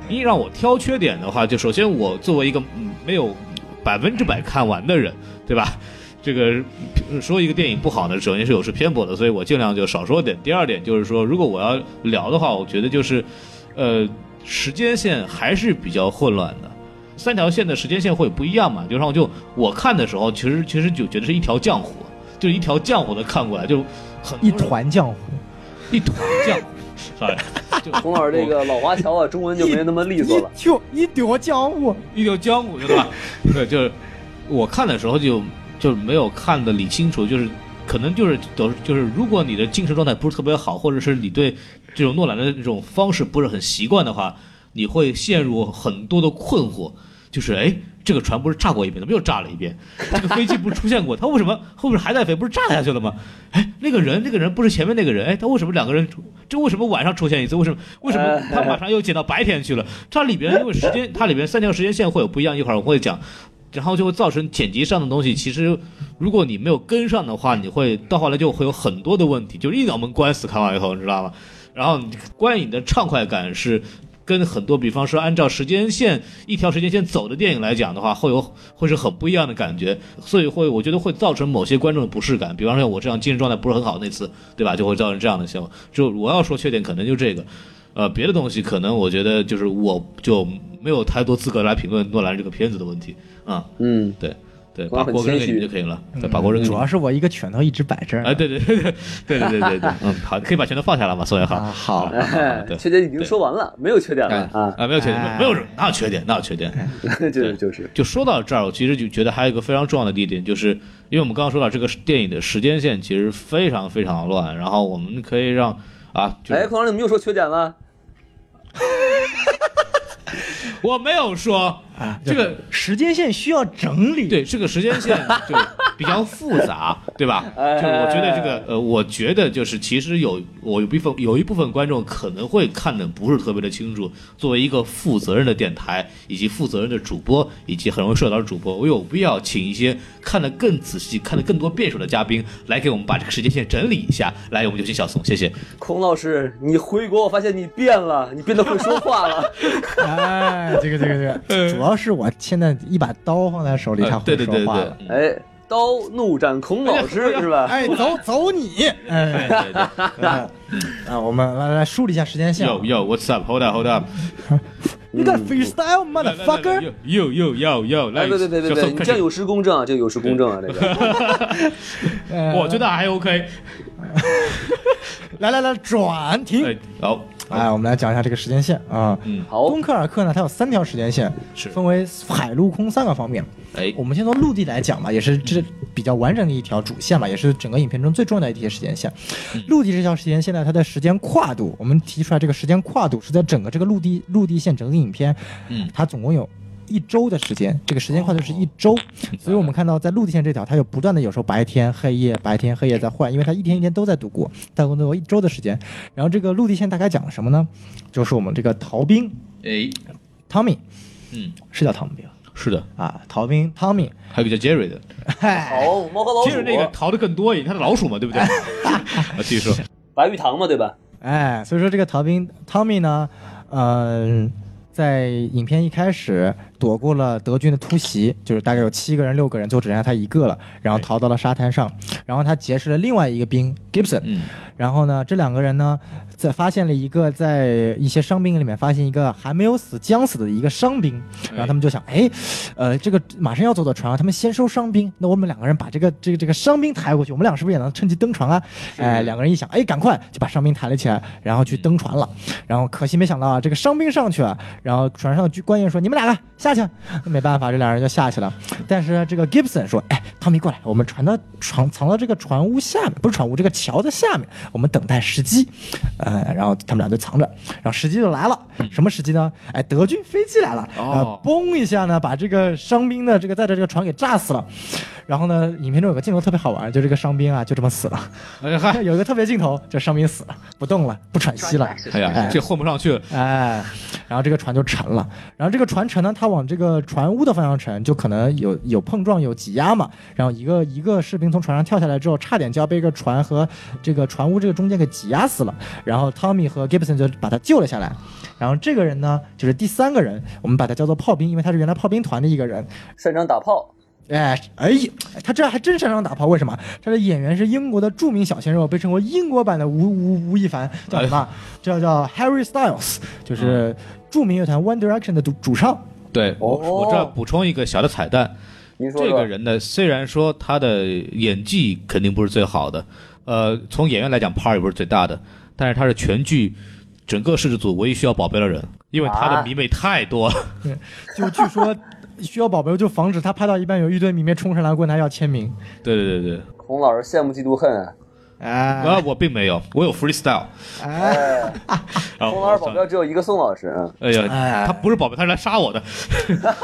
你让我挑缺点的话，就首先我作为一个没有。百分之百看完的人，对吧？这个说一个电影不好呢，首先是有失偏颇的，所以我尽量就少说点。第二点就是说，如果我要聊的话，我觉得就是，呃，时间线还是比较混乱的，三条线的时间线会不一样嘛？就然后就我看的时候，其实其实就觉得是一条浆糊，就一条浆糊的看过来，就很一团浆糊，一团浆糊。就孔老师这个老华侨啊，中文就没那么利索了。就一条浆糊，一条江湖，对吧？对，就是我看的时候就就没有看的理清楚，就是可能就是都就是，如果你的精神状态不是特别好，或者是你对这种诺兰的这种方式不是很习惯的话，你会陷入很多的困惑，就是哎。这个船不是炸过一遍，怎么又炸了一遍？这个飞机不是出现过，它为什么后面还在飞？不是炸下去了吗？哎，那个人，那个人不是前面那个人？哎，他为什么两个人？这为什么晚上出现一次？为什么？为什么他马上又剪到白天去了？它里边因为时间，它里边三条时间线会有不一样，一会儿我会讲，然后就会造成剪辑上的东西。其实如果你没有跟上的话，你会到后来就会有很多的问题，就是一脑门关死。看完以后，你知道吗？然后观影的畅快感是。跟很多，比方说按照时间线一条时间线走的电影来讲的话，会有会是很不一样的感觉，所以会我觉得会造成某些观众的不适感。比方说我这样精神状态不是很好那次，对吧？就会造成这样的效果。就我要说缺点，可能就这个，呃，别的东西可能我觉得就是我就没有太多资格来评论诺兰这个片子的问题啊。嗯，对。对，把锅扔给你们就可以了，对，把锅扔给你。主要是我一个拳头一直摆这儿呢。哎，对对对对对对对对对，嗯，好，可以把拳头放下了嘛，宋元浩。啊，好，哎对缺点已经说完了，没有缺点了啊，啊，没有缺点，哎没有哪有缺点，哪有缺点？就是就是，就说到这儿，我其实就觉得还有一个非常重要的地点，就是因为我们刚刚说到这个电影的时间线其实非常非常乱，然后我们可以让啊，就哎，孔老师，你们又说缺点了？我没有说啊，这个时间线需要整理。对这个时间线 就比较复杂，对吧？就我觉得这个呃，我觉得就是其实有我有一部分有一部分观众可能会看的不是特别的清楚。作为一个负责任的电台以及负责任的主播以及很容易受到的主播，我有必要请一些看得更仔细、看得更多变数的嘉宾来给我们把这个时间线整理一下。来，我们有请小宋，谢谢。孔老师，你回国，我发现你变了，你变得会说话了。哎，这个这个这个，主要是我现在一把刀放在手里，才会呃对对对对说话了。，嗯哎，刀怒斩孔老师是吧？哎，走走你！哎，对对啊，我们来来梳理一下时间线。，Yo Yo，What's up？Hold up，Hold up。You got freestyle 来来来 motherfucker！Yo Yo Yo Yo，来，哎，别别别别别，你这样有失公正啊，这有失公正啊，这个。呃我觉得还 OK。来来来，转停。哎，好，哎，我们来讲一下这个时间线啊。嗯，好敦，刻尔克呢，它有三条时间线，是分为海陆空三个方面。哎，我们先从陆地来讲吧，也是这比较完整的一条主线吧，也是整个影片中最重要的一条时间线。嗯陆地这条时间线呢，它的时间跨度，我们提出来这个时间跨度是在整个这个陆地陆地线整个影片，嗯它总共有。一周的时间，这个时间跨度是一周，所以我们看到在陆地线这条，它有不断的有时候白天黑夜白天黑夜在换，因为它一天一天都在度过，大概有一周的时间。然后这个陆地线大概讲了什么呢？就是我们这个逃兵哎，汤米嗯，是叫汤米吧是的，啊，逃兵汤米，还有一个叫 Jerry 的，嗨，好，猫和老鼠。接着，那个逃的更多一点，他的老鼠嘛，对不对？啊，继续说，白玉堂嘛，对吧？哎，所以说这个逃兵汤米呢，嗯、在影片一开始躲过了德军的突袭，就是大概有七个人、六个人，最后只剩下他一个了，然后逃到了沙滩上，然后他结识了另外一个兵 Gibson，嗯，然后呢，这两个人呢，在发现了一个在一些伤兵里面发现一个还没有死、将死的一个伤兵，然后他们就想，哎，呃，这个马上要走的船啊，他们先收伤兵，那我们两个人把这个这个这个伤兵抬过去，我们俩是不是也能趁机登船啊？哎，两个人一想，哎，赶快就把伤兵抬了起来，然后去登船了。然后可惜没想到啊，这个伤兵上去了，然后船上的官员说，你们两个下去，没办法，这两人就下去了。但是这个 Gibson 说，哎，汤米过来，我们船的床藏到这个船屋下面，不是船屋，这个桥的下面，我们等待时机。呃，然后他们俩就藏着，然后时机就来了，什么时机呢？哎，德军飞机来了，嘣一下呢，把这个伤兵的这个在这这个船给炸死了。然后呢，影片中有个镜头特别好玩，就这个伤兵啊，就这么死了。哎，有一个特别镜头，这伤兵死了，不动了，不喘息了。哎呀，这混不上去了，哎，然后这个船就沉了，然后这个船沉呢，它往这个船坞的方向沉，就可能有有碰撞、有挤压嘛。然后一个一个士兵从船上跳下来之后，差点就要被这个船和这个船坞这个中间给挤压死了。然后汤米和 Gibson 就把他救了下来。然后这个人呢，就是第三个人，我们把他叫做炮兵，因为他是原来炮兵团的一个人。擅长打炮，哎，哎呀，他这还真擅长打炮，为什么？他的演员是英国的著名小鲜肉，被称为英国版的吴吴吴亦凡，叫什么？这叫 Harry Styles，就是著名乐团 One Direction 的主主唱。对我哦我这补充一个小的彩蛋，您说说这个人呢，虽然说他的演技肯定不是最好的，呃，从演员来讲，part 也不是最大的，但是他是全剧整个摄制组唯一需要保镖的人，因为他的啊迷妹太多了。就据说需要保镖，就防止他拍到一半有一堆迷妹冲上来问他要签名。对对对对，孔老师羡慕嫉妒恨啊！哎啊，我并没有，我有 freestyle。哎，哎，然后孔老师保镖只有一个宋老师啊。哎呀，哎他不是保镖，他是来杀我的。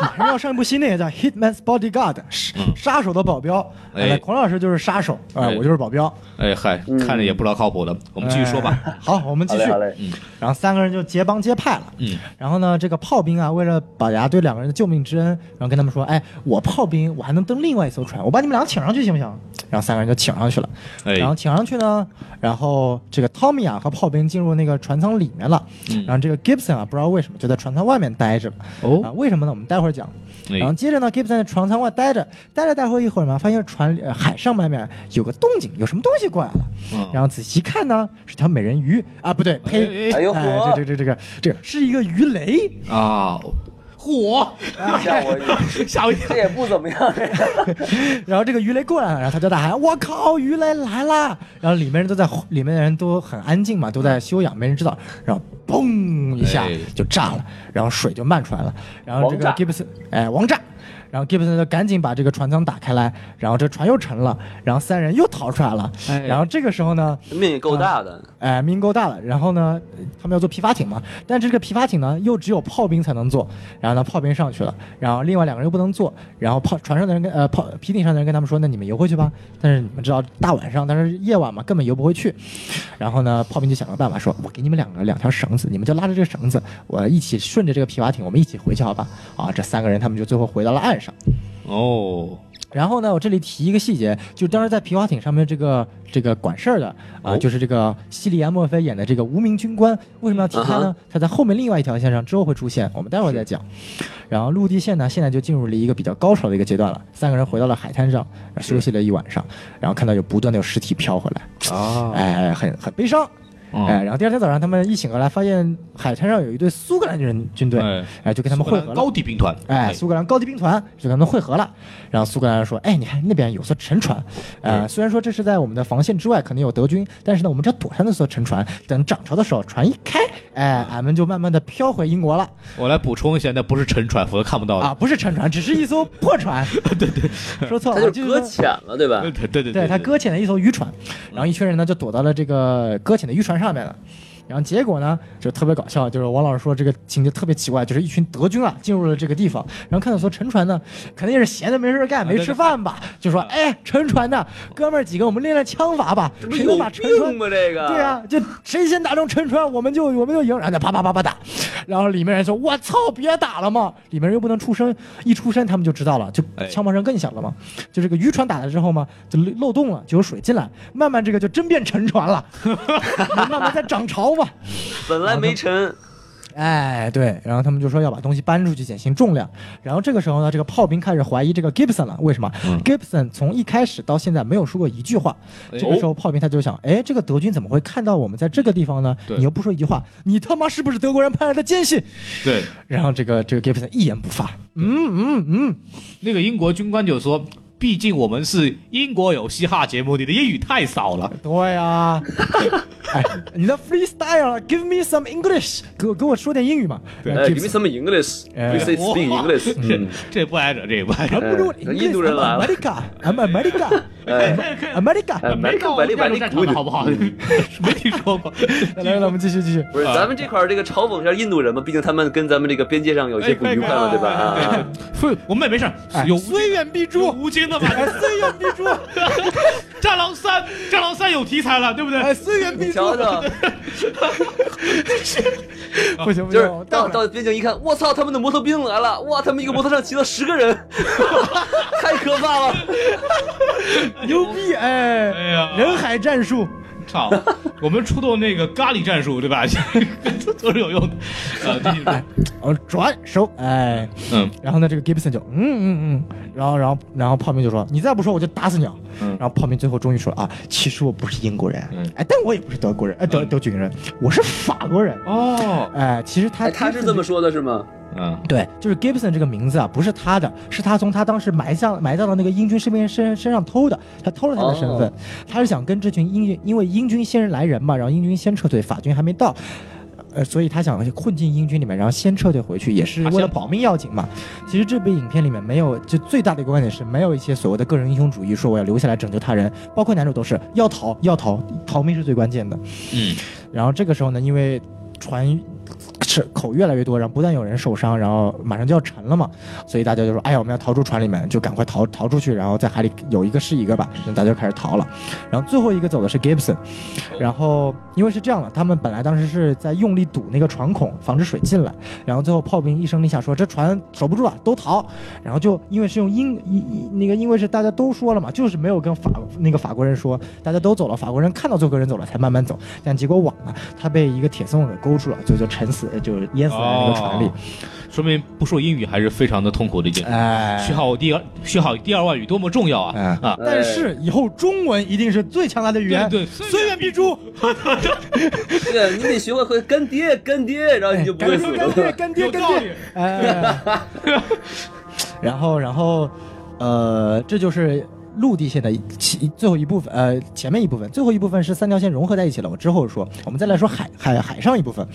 马上要上一部新电影叫《Hitman's Bodyguard》，杀杀手的保镖。嗯哎哎，孔老师就是杀手，哎，哎我就是保镖。哎嗨，看着也不知道靠谱的。我们继续说吧。哎。好，我们继续然后三个人就结帮结派了。嗯，然后呢，这个炮兵啊，为了表达对两个人的救命之恩，然后跟他们说：“哎，我炮兵，我还能登另外一艘船，我把你们俩请上去行不行？”然后三个人就请上去了。哎然后请上去呢，然后这个汤米啊和炮兵进入那个船舱里面了。嗯然后这个 Gibson 啊，不知道为什么就在船舱外面待着了。哦啊，为什么呢？我们待会儿讲。哎然后接着呢，Gibson 在船舱外待着，待着待会儿一会儿嘛，发现船、呃、海上外面有个动静，有什么东西过来了。嗯然后仔细一看呢，是条美人鱼啊，不对，呸，哎哎呦哎，这这这这个这个是一个鱼雷，啊，火，吓我一跳，吓我一跳这。也不怎么样。然后这个鱼雷过来了，然后他就大喊：“我靠，鱼雷来啦！”然后里面人都在，里面的人都很安静嘛，都在休养，没人知道。然后嘣一下哎就炸了，然后水就漫出来了。然后这个王炸 Gibson，哎，王炸。然后 Gibson 就赶紧把这个船舱打开来，然后这船又沉了，然后三人又逃出来了。哎然后这个时候呢，命也够大的，哎，命够大的。然后呢，他们要做皮筏艇嘛，但这个皮筏艇呢，又只有炮兵才能做。然后呢，炮兵上去了，然后另外两个人又不能坐。然后炮船上的人跟呃炮皮艇上的人跟他们说，那你们游回去吧。但是你们知道大晚上，但是夜晚嘛，根本游不回去。然后呢，炮兵就想个办法说，我给你们两个两条绳子，你们就拉着这个绳子，我一起顺着这个皮筏艇，我们一起回去好吧？啊，这三个人他们就最后回到了岸上。哦，然后呢，我这里提一个细节，就当时在皮划艇上面这个这个管事儿的啊、哦就是这个西里安·莫菲演的这个无名军官，为什么要提他呢？他在后面另外一条线上之后会出现，我们待会儿再讲。然后陆地线呢，现在就进入了一个比较高潮的一个阶段了，三个人回到了海滩上，休息了一晚上，然后看到有不断的有尸体飘回来，啊哎，很很悲伤。嗯哎，然后第二天早上，他们一醒过来，发现海滩上有一队苏格兰人军队，哎哎，就跟他们会合了。高地兵团，哎，苏格兰高地兵团就跟他们会合了。然后苏格兰人说：“哎，你看那边有艘沉船，呃，虽然说这是在我们的防线之外，可能有德军，但是呢，我们只要躲上那艘沉船，等涨潮的时候，船一开，哎，俺们就慢慢的飘回英国了。我来补充一下，那不是沉船，否则看不到的。啊，不是沉船，只是一艘破船。对对，说错了，他就搁浅了，对吧？对对对对他搁浅了一艘渔船，然后一群人呢就躲到了这个搁浅的渔船上面了。然后结果呢，就特别搞笑，就是王老师说这个情节特别奇怪，就是一群德军啊进入了这个地方，然后看到说沉船呢，肯定也是闲的没事干，没吃饭吧，就说哎，沉船的哥们儿几个，我们练练枪法吧，谁能把沉船病吗？这个对啊，就谁先打中沉船，我们就我们就赢，然后就啪啪啪啪打，然后里面人说：“我操，别打了嘛！”里面人又不能出声，一出声他们就知道了，就哎枪炮声更响了嘛。就这个渔船打了之后嘛，就漏洞了，就有水进来，慢慢这个就真变沉船了，慢慢在涨潮嘛。本来没沉，哎，对，然后他们就说要把东西搬出去减轻重量。然后这个时候呢，这个炮兵开始怀疑这个 Gibson 了，为什么、g i b s o n 从一开始到现在没有说过一句话。哎这个时候炮兵他就想，哎，这个德军怎么会看到我们在这个地方呢？你又不说一句话，你他妈是不是德国人派来的奸细？对，然后这个这个 Gibson 一言不发，嗯嗯嗯，那个英国军官就说。毕竟我们是英国有嘻哈节目，你的英语太少了。对啊、哎，你的 freestyle，give me some English，给我给我说点英语嘛。对哎 Gibson-，Give me some English, 哎 we say speak English。这 这不挨着，这不挨着。不如哎印度人来了 America，I'm America，哎 America。哎没看过白里白里战场的好不好？没听说过。来我们继续继续。不是，咱们这块儿这个嘲讽一下印度人嘛，毕竟他们跟咱们这个边界上有一些不愉快嘛，对吧？啊，对，我们也没事，哎有虽远必诛，无尽的嘛。哎，虽远必诛，战狼三，战狼三有题材了，对不对？哎，虽远必诛。你瞧瞧，不行不就是行，到到到边境一看，我操，他们的摩托兵来了！哇，他们一个摩托上骑了十个人，太可怕了！牛逼哎！哎呀人海战术，操，我们出动那个咖喱战术，对吧？都是有用的。呃，继续哎，哦，转手，哎，嗯，然后呢，这个 Gibson 就嗯嗯嗯，然后然后然后炮兵就说你再不说我就打死你啊！嗯然后炮兵最后终于说了啊，其实我不是英国人，嗯哎，但我也不是德国人，哎，德嗯德军人，我是法国人。哦，哎，其实他哎，他是这么说的，是吗？嗯，对，就是 Gibson 这个名字啊，不是他的，是他从他当时埋葬埋葬的那个英军士兵身身上偷的，他偷了他的身份，哦他是想跟这群英军，因为英军先来人嘛，然后英军先撤退，法军还没到。呃，所以他想混进英军里面，然后先撤退回去，也是为了保命要紧嘛。其实这部影片里面没有，就最大的一个观点是没有一些所谓的个人英雄主义，说我要留下来拯救他人，包括男主都是要逃要逃，逃命是最关键的。嗯，然后这个时候呢，因为船是口越来越多，然后不但有人受伤，然后马上就要沉了嘛，所以大家就说，哎呀，我们要逃出船里面，就赶快逃逃出去，然后在海里有一个是一个吧，大家就开始逃了。然后最后一个走的是 Gibson，然后因为是这样的，他们本来当时是在用力堵那个船孔，防止水进来，然后最后炮兵一声令下说，这船守不住了，都逃。然后就因为是用英一一那个，因为是大家都说了嘛，就是没有跟法那个法国人说，大家都走了，法国人看到最后个人走了才慢慢走，但结果晚了，他被一个铁丝网给勾住了，就就沉死，呃就是淹死在那个船里哦。说明不说英语还是非常的痛苦的一件事。哎，学好第二学好第二外语多么重要啊！哎啊，但是以后中文一定是最强大的语言，对对虽远必诛。对，你得学会会干爹干爹，然后你就不会死干爹了。干爹干爹有道理，哎，然后然后呃，这就是陆地线的其最后一部分，呃，前面一部分，最后一部分是三条线融合在一起了。我之后说，我们再来说海海海上一部分，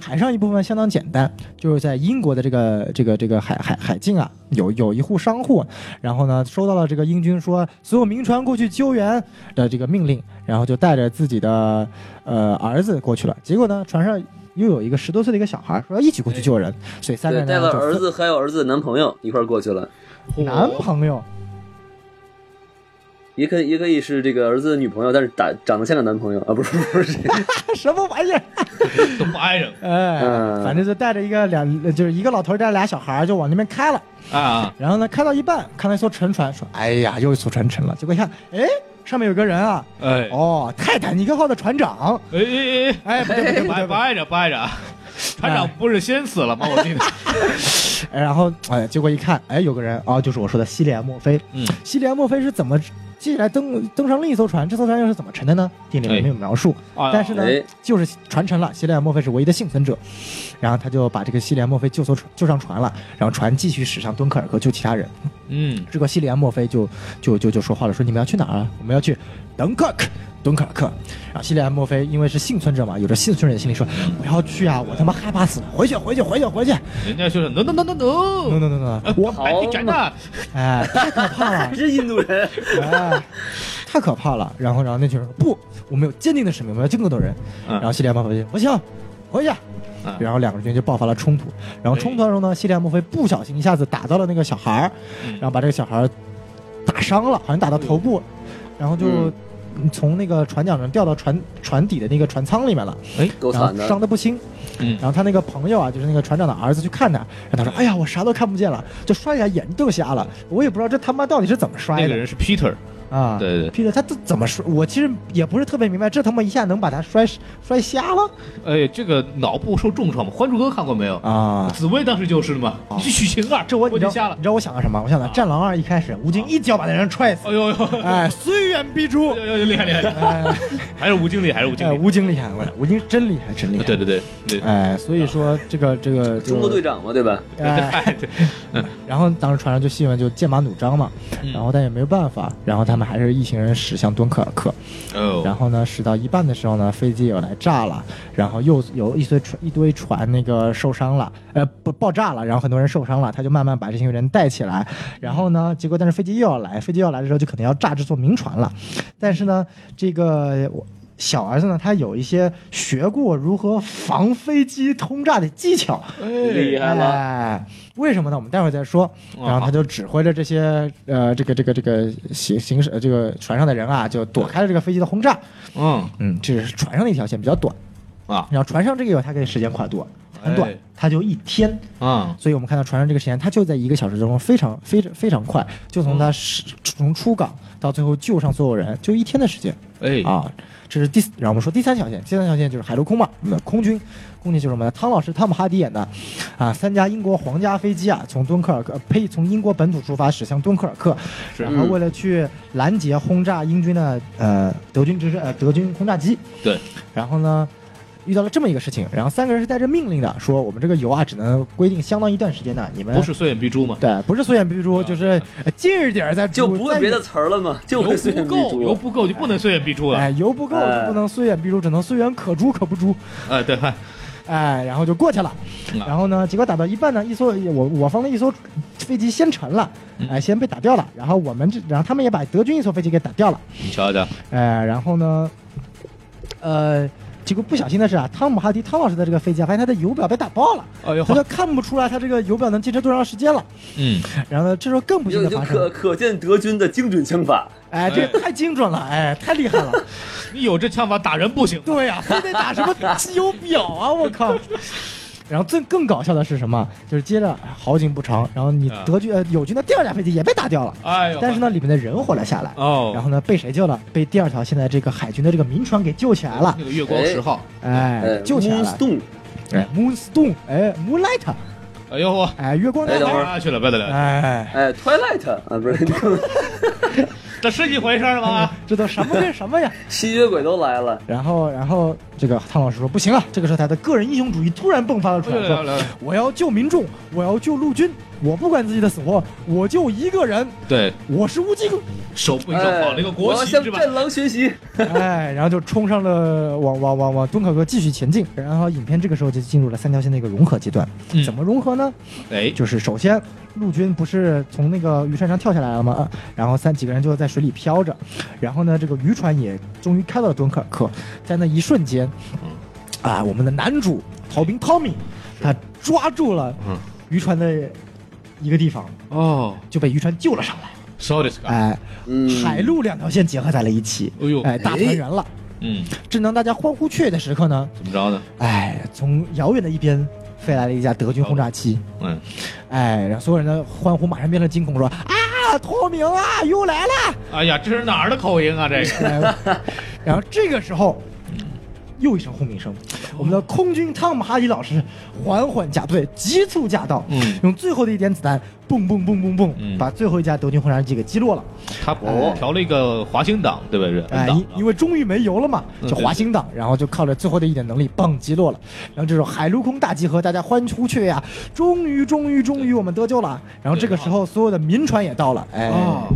海上一部分相当简单，就是在英国的这个这个这个海海海境啊，有有一户商户，然后呢收到了这个英军说所有民船过去救援的这个命令，然后就带着自己的呃儿子过去了。结果呢，船上又有一个十多岁的一个小孩说要一起过去救人，所以三个，人带了儿子还有儿子的男朋友一块儿过去了，男朋友。也可以也可以是这个儿子的女朋友，但是长长得像个男朋友啊，不是 不是，什么玩意儿？都不挨着哎，嗯反正就带着一个两，就是一个老头带着俩小孩儿就往那边开了。啊！然后呢，开到一半，看到一艘沉船，说：“哎呀，又一艘船沉了。”结果一看，哎，上面有个人啊，哎哦，泰坦尼克号的船长。哎哎哎，哎，不对不对不对不对。不挨不挨着不挨着，船长不是先死了吗？我记得。哎然后哎，结果一看，哎，有个人啊，就是我说的西里安·墨菲。嗯，西里安·墨菲是怎么接下来登登上另一艘船？这艘船又是怎么沉的呢？电影里面没有描述。啊但是呢哎，就是船沉了，西里安·墨菲是唯一的幸存者，然后他就把这个西里安·墨菲救艘船救上船了，然后船继续驶向敦刻尔克救其他人。嗯，这个西里安·墨菲就就就就说话了，说你们要去哪儿啊？我们要去敦刻尔克，敦刻尔克。然后西利安·墨菲因为是幸存者嘛，有着幸存者的心理，说我要去啊，我他妈害怕死了，回去回去回去回去。人家就是 no no no no，no no，no no no，我白地斩的，哎，太可怕了。还，是印度人，哎，太可怕了。然后然后那群人说不，我们有坚定的使命，我们要救更多人。嗯然后西利安·墨菲就不行，回去。嗯然后两个人就爆发了冲突，然后冲突当中呢，西利安·墨菲不小心一下子打到了那个小孩儿，嗯。然后把这个小孩儿打伤了，好像打到头部，然后就嗯从那个船桨上掉到船船底的那个船舱里面了，然后够惨的。伤得不轻。嗯。然后他那个朋友啊，就是那个船长的儿子去看他，然后他说：“哎呀，我啥都看不见了，就摔一下眼睛都瞎了，我也不知道这他妈到底是怎么摔的。那个人是 Peter，啊。”对对，Peter 他这怎么摔？我其实也不是特别明白，这他妈一下能把他摔摔瞎了哎，这个脑部受重创嘛，《还珠格格》看过没有？啊！紫薇当时就是嘛，你是许晴啊，这我你知道我就瞎了你。知道我想到什么？我想到《战狼二》一开始，吴京一脚把那人踹死，哎呦呦，哎，虽远必诛哎。呦呦厉害厉害，哎，还是吴经理，还是吴经哎，理。吴京厉害，我吴京真厉害，真厉害。对对对对，哎，所以说这个这个中国队，长嘛，对吧？就哎，哎 对，然后当时船上就新闻就剑拔弩张嘛，嗯然后但也没有办法，然后他们还是一行人驶向敦刻尔克，哦，然后呢驶到一半的时候呢，飞机又来炸了，然后又有一堆船一堆船那个受伤了，呃不爆炸了，然后很多人受伤了，他就慢慢把这些人带起来，然后呢，结果但是飞机又要来，飞机又要来的时候就可能要炸这座民船了，但是呢，这个我。小儿子呢，他有一些学过如何防飞机轰炸的技巧，厉害了，哎，为什么呢？我们待会儿再说。哦然后他就指挥着这些呃，这个这个这个行行驶呃这个船上的人啊，就躲开了这个飞机的轰炸。嗯嗯，这是船上的一条线比较短，啊然后船上这个有他给时间跨度很短哎，它就一天。啊所以我们看到船上这个时间，它就在一个小时之中，非常非常非常快，就从它是从出港到最后救上所有人，就一天的时间。哎啊，这是第四，然后我们说第三条线，第三条线就是海陆空嘛，那空军，空军就是我们的？汤老师汤姆哈迪演的，啊，三架英国皇家飞机啊，从敦刻尔克，呃呸，从英国本土出发驶向敦刻尔克，然后为了去拦截轰炸英军的呃德军直升呃德军轰炸机，对，然后呢。遇到了这么一个事情，然后三个人是带着命令的，说我们这个油啊只能规定相当一段时间的，你们不是虽远必诛吗？对，不是虽远必诛，就是呃近一点儿再就不会别的词儿了嘛？就油会虽远不够，油。不够就不能虽远必诛了。哎，油不够哎就不能虽远必诛，只能虽远可诛可不诛。哎，对，嗨哎，然后就过去了。嗯然后呢，结果打到一半呢，一艘我我方的一艘飞机先沉了，嗯哎，先被打掉了。然后我们这，然后他们也把德军一艘飞机给打掉了。你瞧瞧，哎，然后呢，呃，结果不小心的是啊，汤姆哈迪汤老师的这个飞机啊，发现他的油表被打爆了，哎呦他，就看不出来他这个油表能坚持多长时间了。嗯，然后呢，这时候更不幸的发生了，可可见德军的精准枪法。哎，这个太精准了，哎，太厉害了。你有这枪法打人不行。对呀、非得打什么机油表啊！我靠。然后最更搞笑的是什么？就是接着好景不长，然后你啊。德军呃友军的第二架飞机也被打掉了，哎呦，但是呢里面的人活了下来。哦，然后呢被谁救了？被第二条现在这个海军的这个民船给救起来了，那个月光十号，哎，救起来了。，Moonstone，哎，Moonstone，哎，Moonlight，哎呦我，哎，月光男孩，哎等会儿。去了，不得了，哎，哎，Twilight 啊，不是，这是一回事吗？这都什么跟什么呀？吸血鬼都来了。然后，然后这个汤老师说不行了，这个时候他的个人英雄主义突然迸发了出来，说我要救民众，我要救陆军，我不管自己的死活，我就一个人，对，我是吴京，手背上绑了一个国哎我要旗是吧？向战狼学习。哎，然后就冲上了往往往往敦刻尔克继续前进，然后影片这个时候就进入了三条线的一个融合阶段，嗯怎么融合呢？哎，就是首先陆军不是从那个渔船上跳下来了吗？啊然后三几个人就在水里飘着，然后呢，这个渔船也终于开到了敦刻尔克，在那一瞬间，啊，我们的男主逃兵汤米，他抓住了嗯渔船的一个地方，哦就被渔船救了上来。，so this guy，哎，嗯，海陆两条线结合在了一起，哎呦哎，大团圆了。嗯，正当大家欢呼雀跃的时刻呢，怎么着呢？哎，从遥远的一边飞来了一架德军轰炸机，嗯，哎，然后所有人的欢呼马上变成惊恐，说啊，透明啊，又来了！哎呀，这是哪儿的口音啊？这个，哎然后这个时候，又一声轰鸣声，我们的空军汤姆哈迪老师缓缓驾队，急促驾到，嗯。用最后的一点子弹，蹦蹦蹦蹦蹦，嗯。把最后一架德军轰炸机给击落了。他哦调了一个滑行档，对不对哎，因因为终于没油了嘛，就滑行档，然后就靠着最后的一点能力，嘣击落了。然后这种海陆空大集合，大家欢呼雀跃呀！终于，终于，终于，我们得救了。然后这个时候，所有的民船也到了，哎，哦，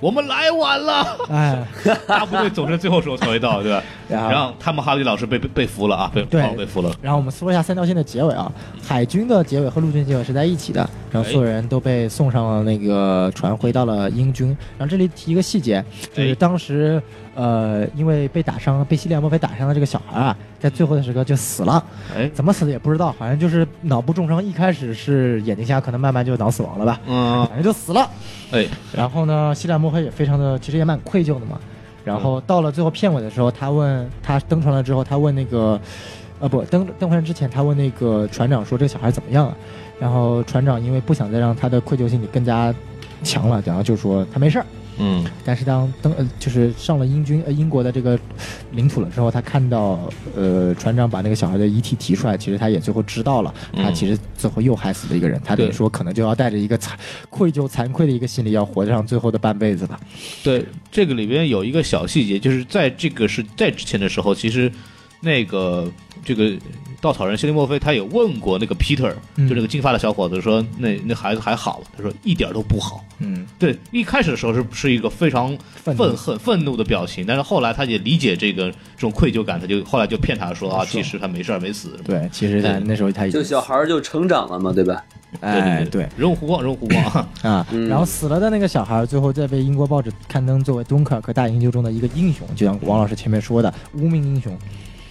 我们来晚了。哎，大部队总是最后时候才会到，对吧？然后然后他们哈利老师被被被俘了啊，被被俘了。然后我们说一下三条线的结尾啊，海军的结尾和陆军结尾是在一起的，然后所有人都被送上了那个船，回到了英军。然后这里提一个细节，就是哎当时呃，因为被打伤、被西利亚莫菲打伤的这个小孩啊，在最后的时刻就死了。哎，怎么死的也不知道，好像就是脑部重伤，一开始是眼睛瞎，可能慢慢就脑死亡了吧，嗯，反正就死了。哎，然后呢，西利亚莫菲也非常的，其实也蛮愧疚的嘛。然后到了最后片尾的时候，他问他登船了之后，他问那个，呃不登登船之前，他问那个船长说这个小孩怎么样了？然后船长因为不想再让他的愧疚心理更加强了，然后就说他没事儿。嗯，但是当登呃就是上了英军呃英国的这个领土了之后，他看到呃船长把那个小孩的遗体提出来，其实他也最后知道了，他嗯其实最后又害死了一个人，他等于说可能就要带着一个惭愧疚惭愧的一个心理，要活上最后的半辈子吧。对，这个里边有一个小细节，就是在这个是在之前的时候，其实那个这个稻草人希利莫菲他也问过那个 Peter，、嗯就那个金发的小伙子说，那那孩子还好，他说一点都不好。嗯，对，一开始的时候是是一个非常愤恨、愤怒的表情，但是后来他也理解这个这种愧疚感，他就后来就骗他说啊，其实他没事儿没死。对，其实他那时候他已经就小孩儿就成长了嘛，对吧？哎对对，人物弧光，人物弧光。啊，嗯然后死了的那个小孩，最后再被英国报纸刊登作为敦刻尔克大营救中的一个英雄，就像王老师前面说的无名英雄。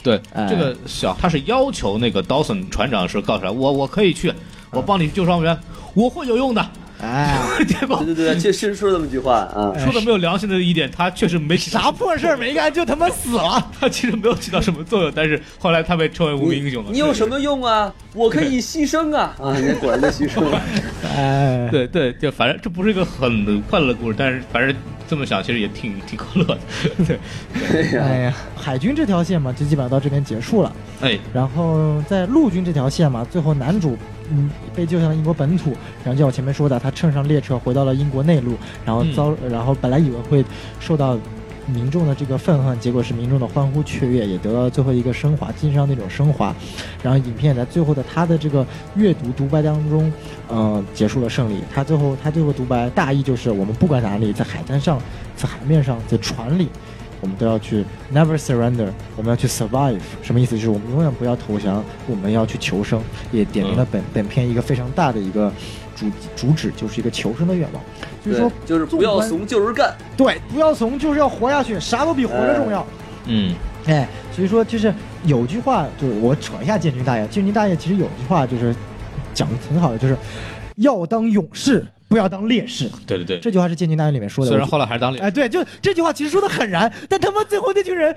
对，哎这个小他是要求那个 Dawson 船长是告诉他，我我可以去，我帮你救伤员，我会有用的。哎，结 果对对对，确实说这么句话啊。哎说的没有良心的一点，他确实没啥破事儿没干就他妈死了。他其实没有起到什么作用，但是后来他被称为无名英雄了。你有什么用啊？我可以牺牲啊！啊，你果然就牺牲了。哎，对对，就反正这不是一个很快乐的故事，但是反正这么想，其实也挺挺可乐的。对，哎呀，哎呀，海军这条线嘛，就基本上到这边结束了。哎，然后在陆军这条线嘛，最后男主嗯被救向了英国本土，然后就像我前面说的，他乘上列车回到了英国内陆，然后遭、然后本来以为会受到民众的这个愤恨，结果是民众的欢呼雀跃，也得到了最后一个升华，精神上那种升华。然后影片也在最后的他的这个阅读独白当中，呃，结束了胜利。他最后他最后独白大意就是：我们不管哪里，在海滩上，在海面上，在船里。我们都要去 never surrender，我们要去 survive，什么意思？就是我们永远不要投降，我们要去求生。也点明了本、本片一个非常大的一个主主旨，就是一个求生的愿望。所以说，，就是不要怂，就是干。对，不要怂，就是要活下去，啥都比活着重要。嗯，哎，所以说就是有句话，就是我扯一下建军大爷，建军大爷其实有句话就是讲的挺好的，就是要当勇士，不要当烈士。对对对。这句话是建军大爷里面说的。虽然后来还是当脸，哎，对，就这句话其实说的很燃，但他妈最后那群人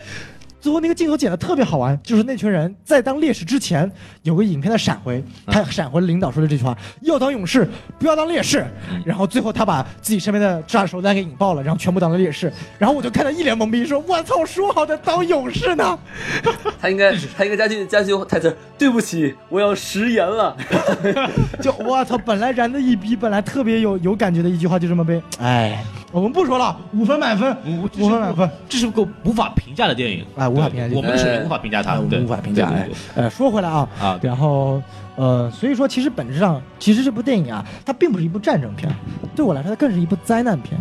最后那个镜头剪的特别好玩，就是那群人在当烈士之前有个影片的闪回，他闪回了领导说的这句话：要当勇士，不要当烈士。然后最后他把自己身边的炸手弹给引爆了，然后全部当了烈士。然后我就看他一脸懵逼，说：“我操，说好的当勇士呢？” 他应该他应该加进加进台词：“对不起，我要食言了。就我操，本来燃的一逼，本来特别有有感觉的一句话，就这么被，哎，我们不说了，五分满分，五五分满分，这是个无法评价的电影哎无法评价对我们是哎无法评价它哎，我们无法评价。呃，说回来啊，啊然后呃，所以说其实本质上，其实这部电影啊，它并不是一部战争片，对我来说，它更是一部灾难片。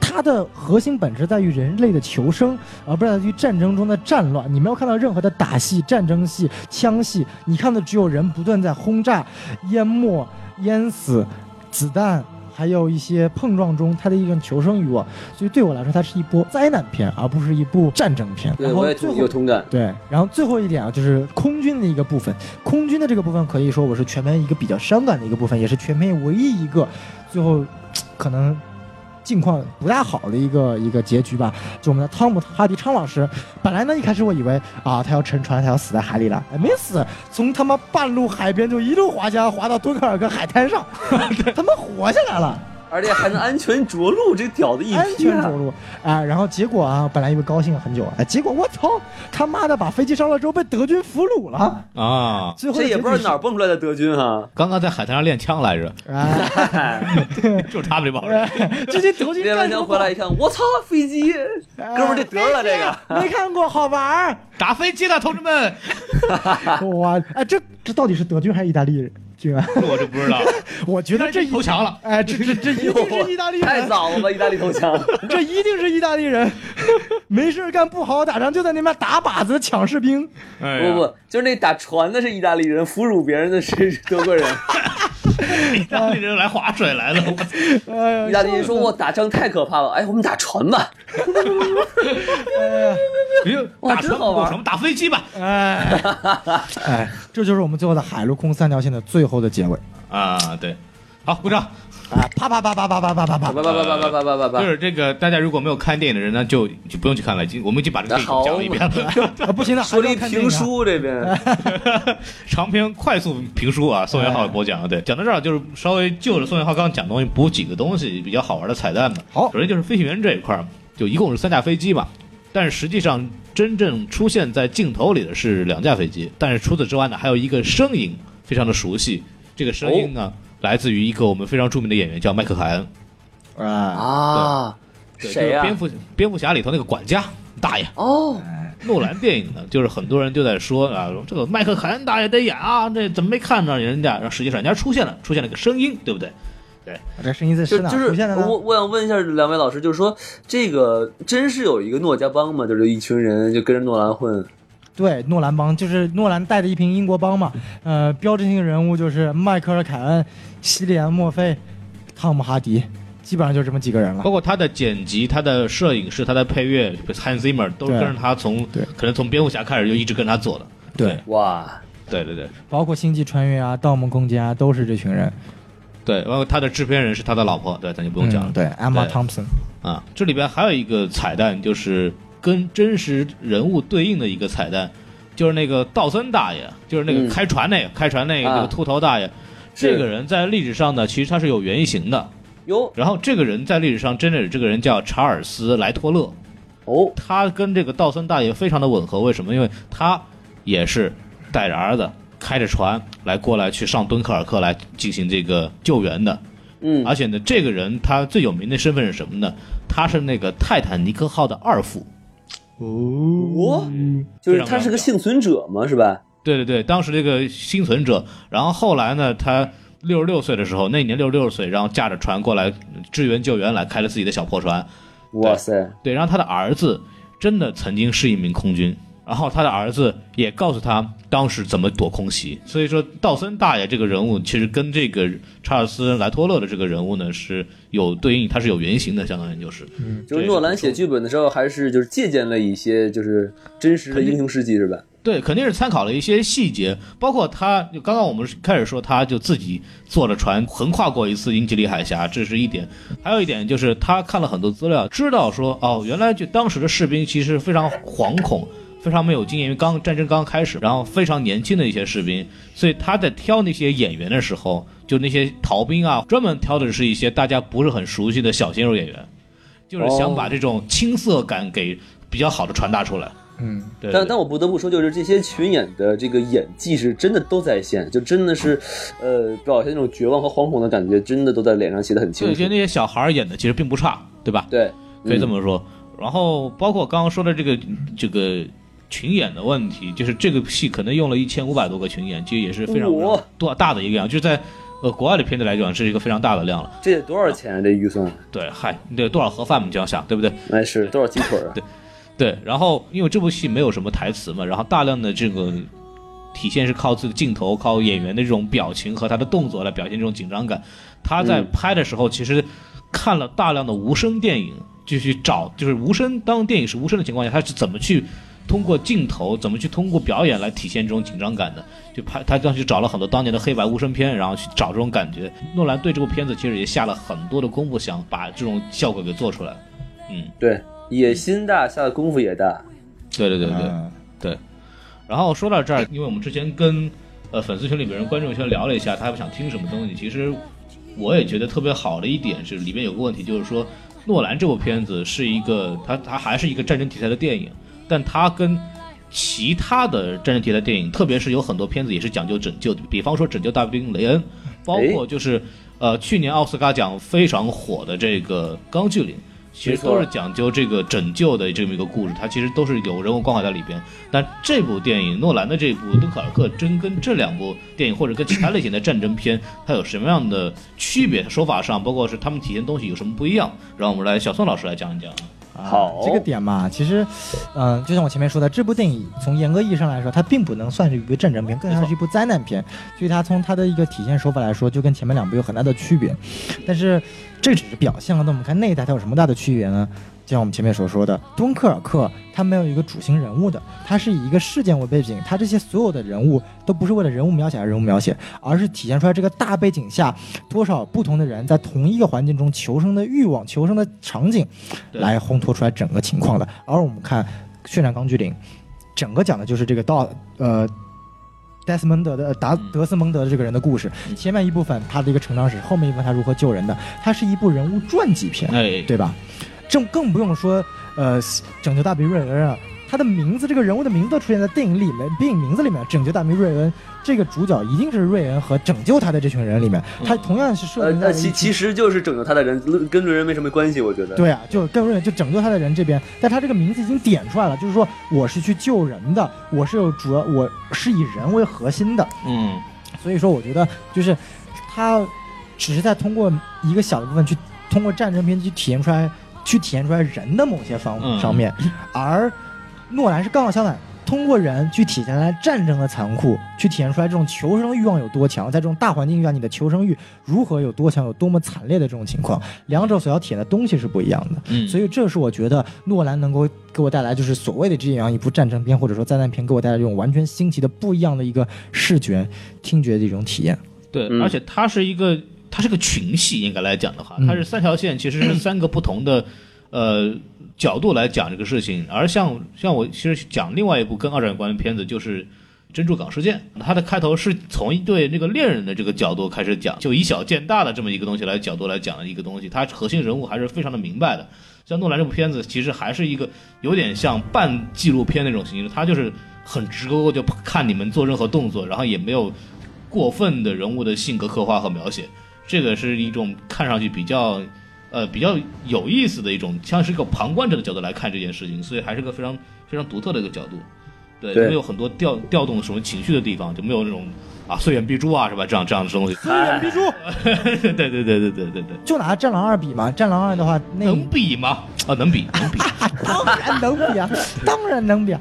它的核心本质在于人类的求生，而不是在于战争中的战乱。你没有看到任何的打戏、战争戏、枪戏，你看的只有人不断在轰炸、淹没、淹死、子弹，还有一些碰撞中他的一种求生欲望。所以对我来说，它是一部灾难片，而不是一部战争片。”对，然后最后我也同有同感。对，然后最后一点啊，就是空军的一个部分。空军的这个部分可以说我是全片一个比较伤感的一个部分，也是全片唯一一个最后可能境况不大好的一个一个结局吧。就我们的汤姆哈迪昌老师，本来呢一开始我以为啊他要沉船，他要死在海里了，哎没死，从他妈半路海边就一路滑翔滑到敦刻尔克海滩上，他妈活下来了。而且还能安全着陆，这屌的一批啊安全着陆啊、然后结果啊，本来以为高兴了很久，哎，结果我操，他妈的把飞机烧了之后被德军俘虏了，啊，最后这也不知道哪儿蹦出来的德军哈。刚刚在海滩上练枪来着，是，哎，就是他们这帮人。这些德军练完枪回来一看，我操，飞机！哎哥们儿这得了这个没看过，好玩儿。打飞机的，同志们！哇，哎，这这到底是德军还是意大利军啊？我就不知道，我觉得这一投降了。哎，这这这一 定是意大利人太，早了吧，意大利投降。这一定是意大利人，没事干不好好打仗，就在那边打靶子抢士兵。哎不不，就是那打船的是意大利人，俘虏别人的是德国人。意大利人来划水来了，我哎呀，意大利人说：“我打仗太可怕了，哎，我们打船吧。哎呀，哇打真好玩船不够什么打飞机吧？哎，哎，这就是我们最后的海陆空三条线的最后的结尾。啊，对，好，鼓掌。啊，啪啪啪啪啪啪啪啪”啪叭叭叭叭叭叭叭叭叭就。是这个，大家如果没有看电影的人呢，就就不用去看了，我们已经把这个电影讲了一遍了。啊，不行了一还是要看。评书，这边 长篇快速评书啊，宋元浩播讲的。对，讲到这儿就是稍微就着宋元浩刚刚讲的东西补几个东西比较好玩的彩蛋吧。好首先就是飞行员这一块儿，就一共是三架飞机嘛，但是实际上真正出现在镜头里的是两架飞机，但是除此之外呢，还有一个声音非常的熟悉，这个声音呢、来自于一个我们非常著名的演员叫麦克凯恩，啊，啊，对谁呀就是？蝙蝠蝙蝠侠里头那个管家大爷。哦，诺兰电影呢，就是很多人就在说啊，这个麦克凯恩大爷得演啊，这怎么没看着人家？然后实际上人家出现了，出现了个声音，对不对？对这声音在是就是出现的呢？我我想问一下两位老师，就是说这个真是有一个诺家帮吗？就是一群人就跟着诺兰混。对，诺兰帮就是诺兰带的一瓶英国帮嘛。呃，标志性人物就是迈克尔·凯恩、西里安·墨菲、汤姆·哈迪，基本上就这么几个人了包。括他的剪辑、他的摄影师、他的配乐，Hans Zimmer 都是跟着他从对可能从蝙蝠侠开始就一直跟他做的。对，哇，对对对包括星际穿越啊、盗梦空间啊，都是这群人。对，包括他的制片人是他的老婆，对，咱就不用讲了嗯。对，Emma Thompson。啊，这里边还有一个彩蛋，就是跟真实人物对应的一个彩蛋，就是那个道森大爷，就是那个嗯开船那个、开船那个、啊那个秃头大爷，这个人在历史上呢，其实他是有原型的。哟然后这个人在历史上真的，这个人叫查尔斯·莱托勒，哦，他跟这个道森大爷非常的吻合。为什么？因为他也是带着儿子开着船来过来去上敦刻尔克来进行这个救援的。嗯，而且呢，这个人他最有名的身份是什么呢？他是那个泰坦尼克号的二副。我？就是他是个幸存者嘛，是吧？对对对，当时这个幸存者，然后后来呢，他六十六岁的时候，那年六十六岁，然后驾着船过来支援救援，来开了自己的小破船。哇塞，对，然后他的儿子真的曾经是一名空军，然后他的儿子也告诉他当时怎么躲空袭。所以说，道森大爷这个人物其实跟这个查尔斯莱托勒的这个人物呢是有对应，他是有原型的，相当于就是。嗯就是诺兰写剧本的时候，还是就是借鉴了一些就是真实的英雄事迹，是吧？对，肯定是参考了一些细节，包括他就刚刚我们开始说，他就自己坐着船横跨过一次英吉利海峡，这是一点。还有一点就是他看了很多资料，知道说哦，原来就当时的士兵其实非常惶恐，非常没有经验，因为刚战争刚开始，然后非常年轻的一些士兵，所以他在挑那些演员的时候，就那些逃兵啊，专门挑的是一些大家不是很熟悉的小鲜肉演员，就是想把这种青涩感给比较好的传达出来。嗯，对，但但我不得不说，就是这些群演的这个演技是真的都在线，就真的是，呃，表现那种绝望和惶恐的感觉，真的都在脸上写的很清楚就有些。那些小孩儿演的其实并不差，对吧？对，可以这嗯么说。然后包括刚刚说的这个这个群演的问题，就是这个戏可能用了一千五百多个群演，其实也是非常多大的一个量，就是在呃国外的片子来讲是一个非常大的量了。这得多少钱啊？这预算？对，嗨，你得多少盒饭嘛？你这样想，对不对？哎，是多少鸡腿啊？对。对然后因为这部戏没有什么台词嘛，然后大量的这个体现是靠自己的镜头、靠演员的这种表情和他的动作来表现这种紧张感。他在嗯拍的时候，其实看了大量的无声电影，就去找，就是无声。当电影是无声的情况下，他是怎么去通过镜头，怎么去通过表演来体现这种紧张感的？就拍他当时找了很多当年的黑白无声片，然后去找这种感觉。诺兰对这部片子其实也下了很多的功夫，想把这种效果给做出来。嗯，对，野心大，下的功夫也大。对对对对。嗯然后说到这儿，因为我们之前跟呃粉丝群里边人、观众圈聊了一下，他们想听什么东西。其实我也觉得特别好的一点是，里面有个问题，就是说诺兰这部片子是一个，它它还是一个战争题材的电影，但它跟其他的战争题材电影，特别是有很多片子也是讲究拯救的，比方说《拯救大兵雷恩》，包括就是呃去年奥斯卡奖非常火的这个《钢锯岭》。其实都是讲究这个拯救的这么一个故事，它其实都是有人物关怀在里边。但这部电影，诺兰的这部《敦刻尔克》，真跟这两部电影或者跟其他类型的战争片，它有什么样的区别？手法上，包括是他们体现东西有什么不一样？让我们来小宋老师来讲一讲。好这个点嘛，其实，嗯、就像我前面说的，这部电影从严格意义上来说，它并不能算是一部战争片，更像是一部灾难片，所以它从它的一个体现手法来说，就跟前面两部有很大的区别。但是这只是表象了，那我们看内在它有什么大的区别呢？就像我们前面所说的，敦刻尔克它没有一个主心人物的，它是以一个事件为背景，它这些所有的人物都不是为了人物描写而人物描写，而是体现出来这个大背景下多少不同的人在同一个环境中求生的欲望、求生的场景，来烘托出来整个情况的。而我们看《血战钢锯岭》，整个讲的就是这个道呃。戴斯蒙德的呃达嗯德斯蒙德的这个人的故事，前面一部分他的一个成长史，后面一部分他如何救人的，它是一部人物传记片。哎，对吧？这更不用说，呃，拯救大兵瑞恩啊，他的名字，这个人物的名字都出现在电影里面，电影名字里面，拯救大兵瑞恩，这个主角一定是瑞恩和拯救他的这群人里面，他同样是设呃定，在那了一群其其实就是拯救他的人跟瑞恩没什么关系，我觉得。对啊，就跟瑞恩就拯救他的人这边，但他这个名字已经点出来了，就是说我是去救人的，我是有主要我是以人为核心的，嗯，所以说，我觉得就是他只是在通过一个小的部分去通过战争片去体现出来，去体现出来人的某些方嗯上面，而诺兰是刚好相反。通过人去体现出来战争的残酷，去体现出来这种求生欲望有多强，在这种大环境下，你的求生欲如何有多强，有多么惨烈的这种情况，两者所要体现的东西是不一样的。嗯所以这是我觉得诺兰能够给我带来，就是所谓的这样一部战争片或者说灾难片，给我带来这种完全新奇的、不一样的一个视觉、听觉的一种体验。对，嗯而且它是一个，它是个群戏，应该来讲的话，嗯它是三条线，其实是三个不同的呃角度来讲这个事情。而像像我其实讲另外一部跟二战有关的片子，就是《珍珠港事件》，它的开头是从一对那个恋人的这个角度开始讲，就以小见大的这么一个东西来角度来讲的一个东西，它核心人物还是非常的明白的。像诺兰这部片子，其实还是一个有点像半纪录片那种形式，它就是很直勾勾就看你们做任何动作，然后也没有过分的人物的性格刻画和描写，这个是一种看上去比较呃比较有意思的一种，像是一个旁观者的角度来看这件事情，所以还是个非常非常独特的一个角度。对，对没有很多调调动什么情绪的地方，就没有那种啊，岁远必诛啊，是吧？这样这样的东西。岁远必诛，对对对对对对对。就拿《战狼二》比嘛，《战狼二》的话，那能比吗？啊，能比，能比，当然能比啊，当然能比。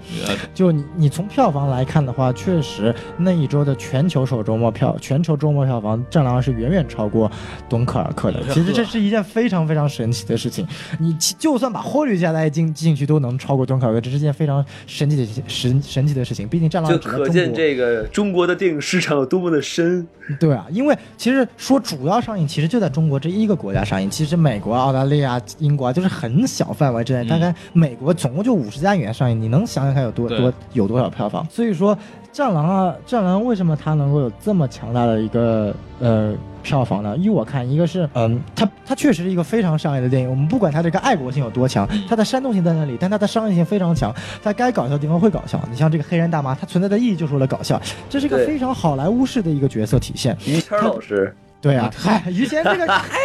就你你从票房来看的话，确实那一周的全球首周末票，全球周末票房，《战狼二》是远远超过《敦刻尔克》的。其实这是一件非常非常神奇的事情，你就算把汇率加在进进去，都能超过《敦刻尔克》。这是件非常神奇的神神奇的事情。毕竟《战狼》就可见这个中国的电影市场。有多么的深。对啊，因为其实说主要上映，其实就在中国这一个国家上映。其实美国、澳大利亚、英国啊，就是很小范围之内，大概美国总共就五十家影院上映，你能想想看有多多有多少票房？所以说，《战狼》啊，《战狼》为什么它能够有这么强大的一个呃票房呢？依我看，一个是嗯，它它确实是一个非常商业的电影。我们不管它这个爱国性有多强，它的煽动性在那里，但它的商业性非常强。在该搞笑的地方会搞笑。你像这个黑人大妈，它存在的意义就是为了搞笑，这是一个非常好莱坞式的一个角色体现。于谦老师，对啊，嗨，于谦这个 太，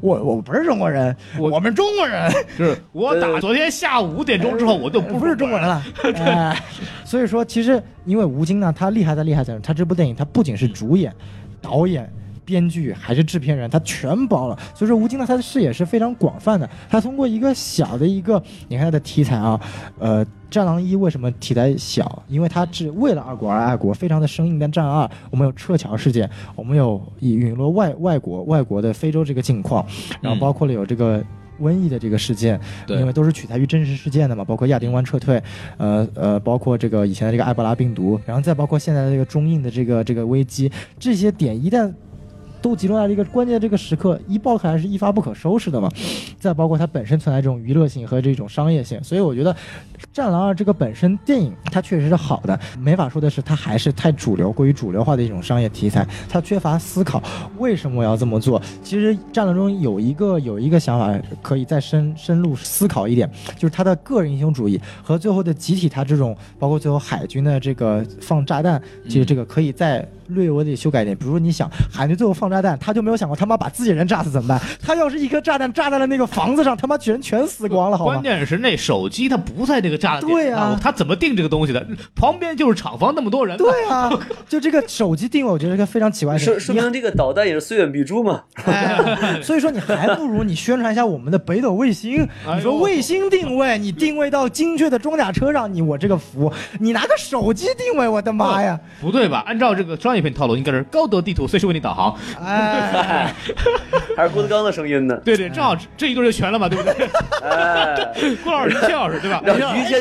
我我不是中国人，我我们中国人就是我打昨天下午五点钟之后，我就不不是中国人了，哎，所以说其实因为吴京呢，他厉害在厉害在他这部电影他不仅是主演、导演。编剧还是制片人，他全包了。所以说，吴京呢，他的视野是非常广泛的。他通过一个小的一个，你看他的题材啊，呃，《战狼一》为什么题材小？因为他是为了爱国而爱国，非常的生硬。但《战狼二》，我们有撤侨事件，我们有陨落外外国外国的非洲这个境况，然后包括了有这个。瘟疫的这个事件，因为都是取材于真实事件的嘛，包括亚丁湾撤退，呃呃，包括这个以前的这个埃博拉病毒，然后再包括现在的这个中印的这个这个危机，这些点一旦都集中在一个关键这个时刻，一爆开来是一发不可收拾的嘛。再包括它本身存在这种娱乐性和这种商业性，所以我觉得《战狼二》这个本身电影它确实是好的，没法说的是它还是太主流、过于主流化的一种商业题材，它缺乏思考为什么我要这么做。其实《战狼》中有一个有一个想法可以再深深入思考一点，就是他的个人英雄主义和最后的集体，他这种包括最后海军的这个放炸弹，其实这个可以再略微的修改一点。比如说你想海军最后放炸弹，他就没有想过他妈把自己人炸死怎么办？他要是一颗炸弹炸在了那个房子上，他妈全全死光了，好吗关？键是那手机它不在这个对啊他怎么定这个东西的？旁边就是厂房那么多人，对啊，就这个手机定位，我觉得是个非常奇怪的事。你说说明这个导弹也是虽远必诛嘛。哎，所以说你还不如你宣传一下我们的北斗卫星。你说卫星定位，你定位到精确的装甲车上，你我这个服。你拿个手机定位，我的妈呀！不对吧？按照这个商业片套路，应该是高德地图随时为你导航。哎，还是郭德纲的声音呢。对对，正好这一对就全了嘛，对不对？哎，郭老师、谢老师，对吧？这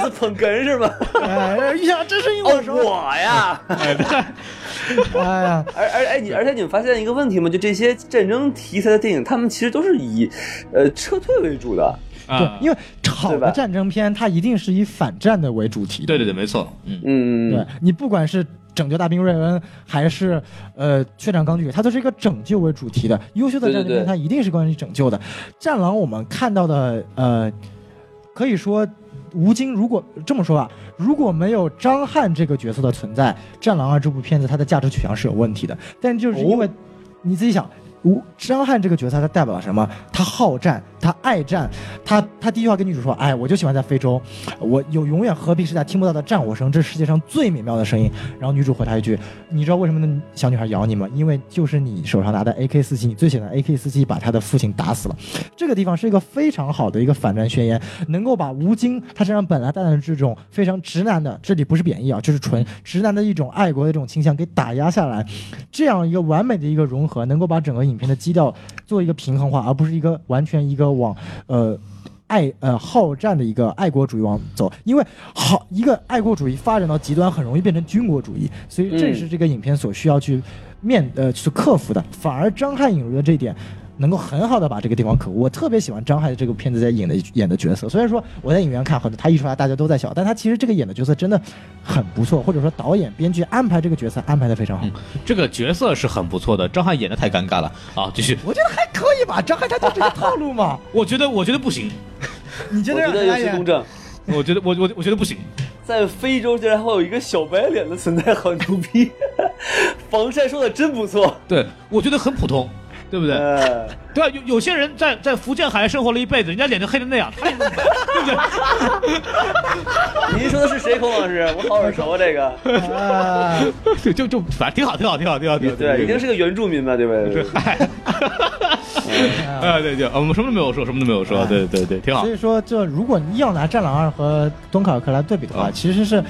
是捧哏是吧？哎，呀这是一哦我，说，我呀。哎呀，而而哎，你而且你们发现一个问题吗？就这些战争题材的电影，他们其实都是以呃撤退为主的。对啊，，因为好的战争片，它一定是以反战的为主题。对对对，没错，嗯，嗯，对你不管是拯救大兵瑞恩，还是呃血战钢锯，它都是一个拯救为主题的。优秀的战争片，它一定是关于拯救的。战狼我们看到的，呃，可以说吴京如果这么说吧，如果没有张翰这个角色的存在，《战狼二》这部片子它的价值取向是有问题的。但就是因为、你自己想。吴张翰这个角色，他代表了什么？他好战，他爱战，他他第一句话跟女主说：“哎，我就喜欢在非洲，我有永远和平时代听不到的战火声，这是世界上最美妙的声音。”然后女主回他一句：“你知道为什么那小女孩咬你吗？因为就是你手上拿的 AK 四七，你最喜欢的 AK 四七把他的父亲打死了。”这个地方是一个非常好的一个反战宣言，能够把吴京他身上本来带的这种非常直男的，这里不是贬义啊，就是纯直男的一种爱国的这种倾向给打压下来，这样一个完美的一个融合，能够把整个影片的基调做一个平衡化，而不是一个完全一个往呃。爱呃好战的一个爱国主义往走，因为好一个爱国主义发展到极端，很容易变成军国主义，所以这是这个影片所需要去面呃去克服的。反而张翰引入的这一点，能够很好的把这个地方可。我特别喜欢张翰这个片子在演的演的角色，虽然说我在影院看，或者他一出来大家都在笑，但他其实这个演的角色真的很不错，或者说导演编剧安排这个角色安排的非常好。这个角色是很不错的，张翰演的太尴尬了啊！继续，我觉得还可以吧，张翰他就这个套路嘛，我觉得我觉得不行，你觉得有让他演些公正。我觉得我我我觉得不行，在非洲竟然还会有一个小白脸的存在，好牛逼！防晒说的真不错。对我觉得很普通，对不对？呃，对啊，有有些人在在福建海岸生活了一辈子，人家脸就黑成那样，他 也对不对？您说的是谁，孔老师？我好耳熟啊，这个。啊，对，就就反正挺好，挺好，挺好，挺好，挺好。对，已经是个原住民了，对不？对 啊，对对，我们什么都没有说，什么都没有说，对对对，挺好所。以说，就如果你要拿《战狼二》和《敦刻尔克》来对比的话，啊其实是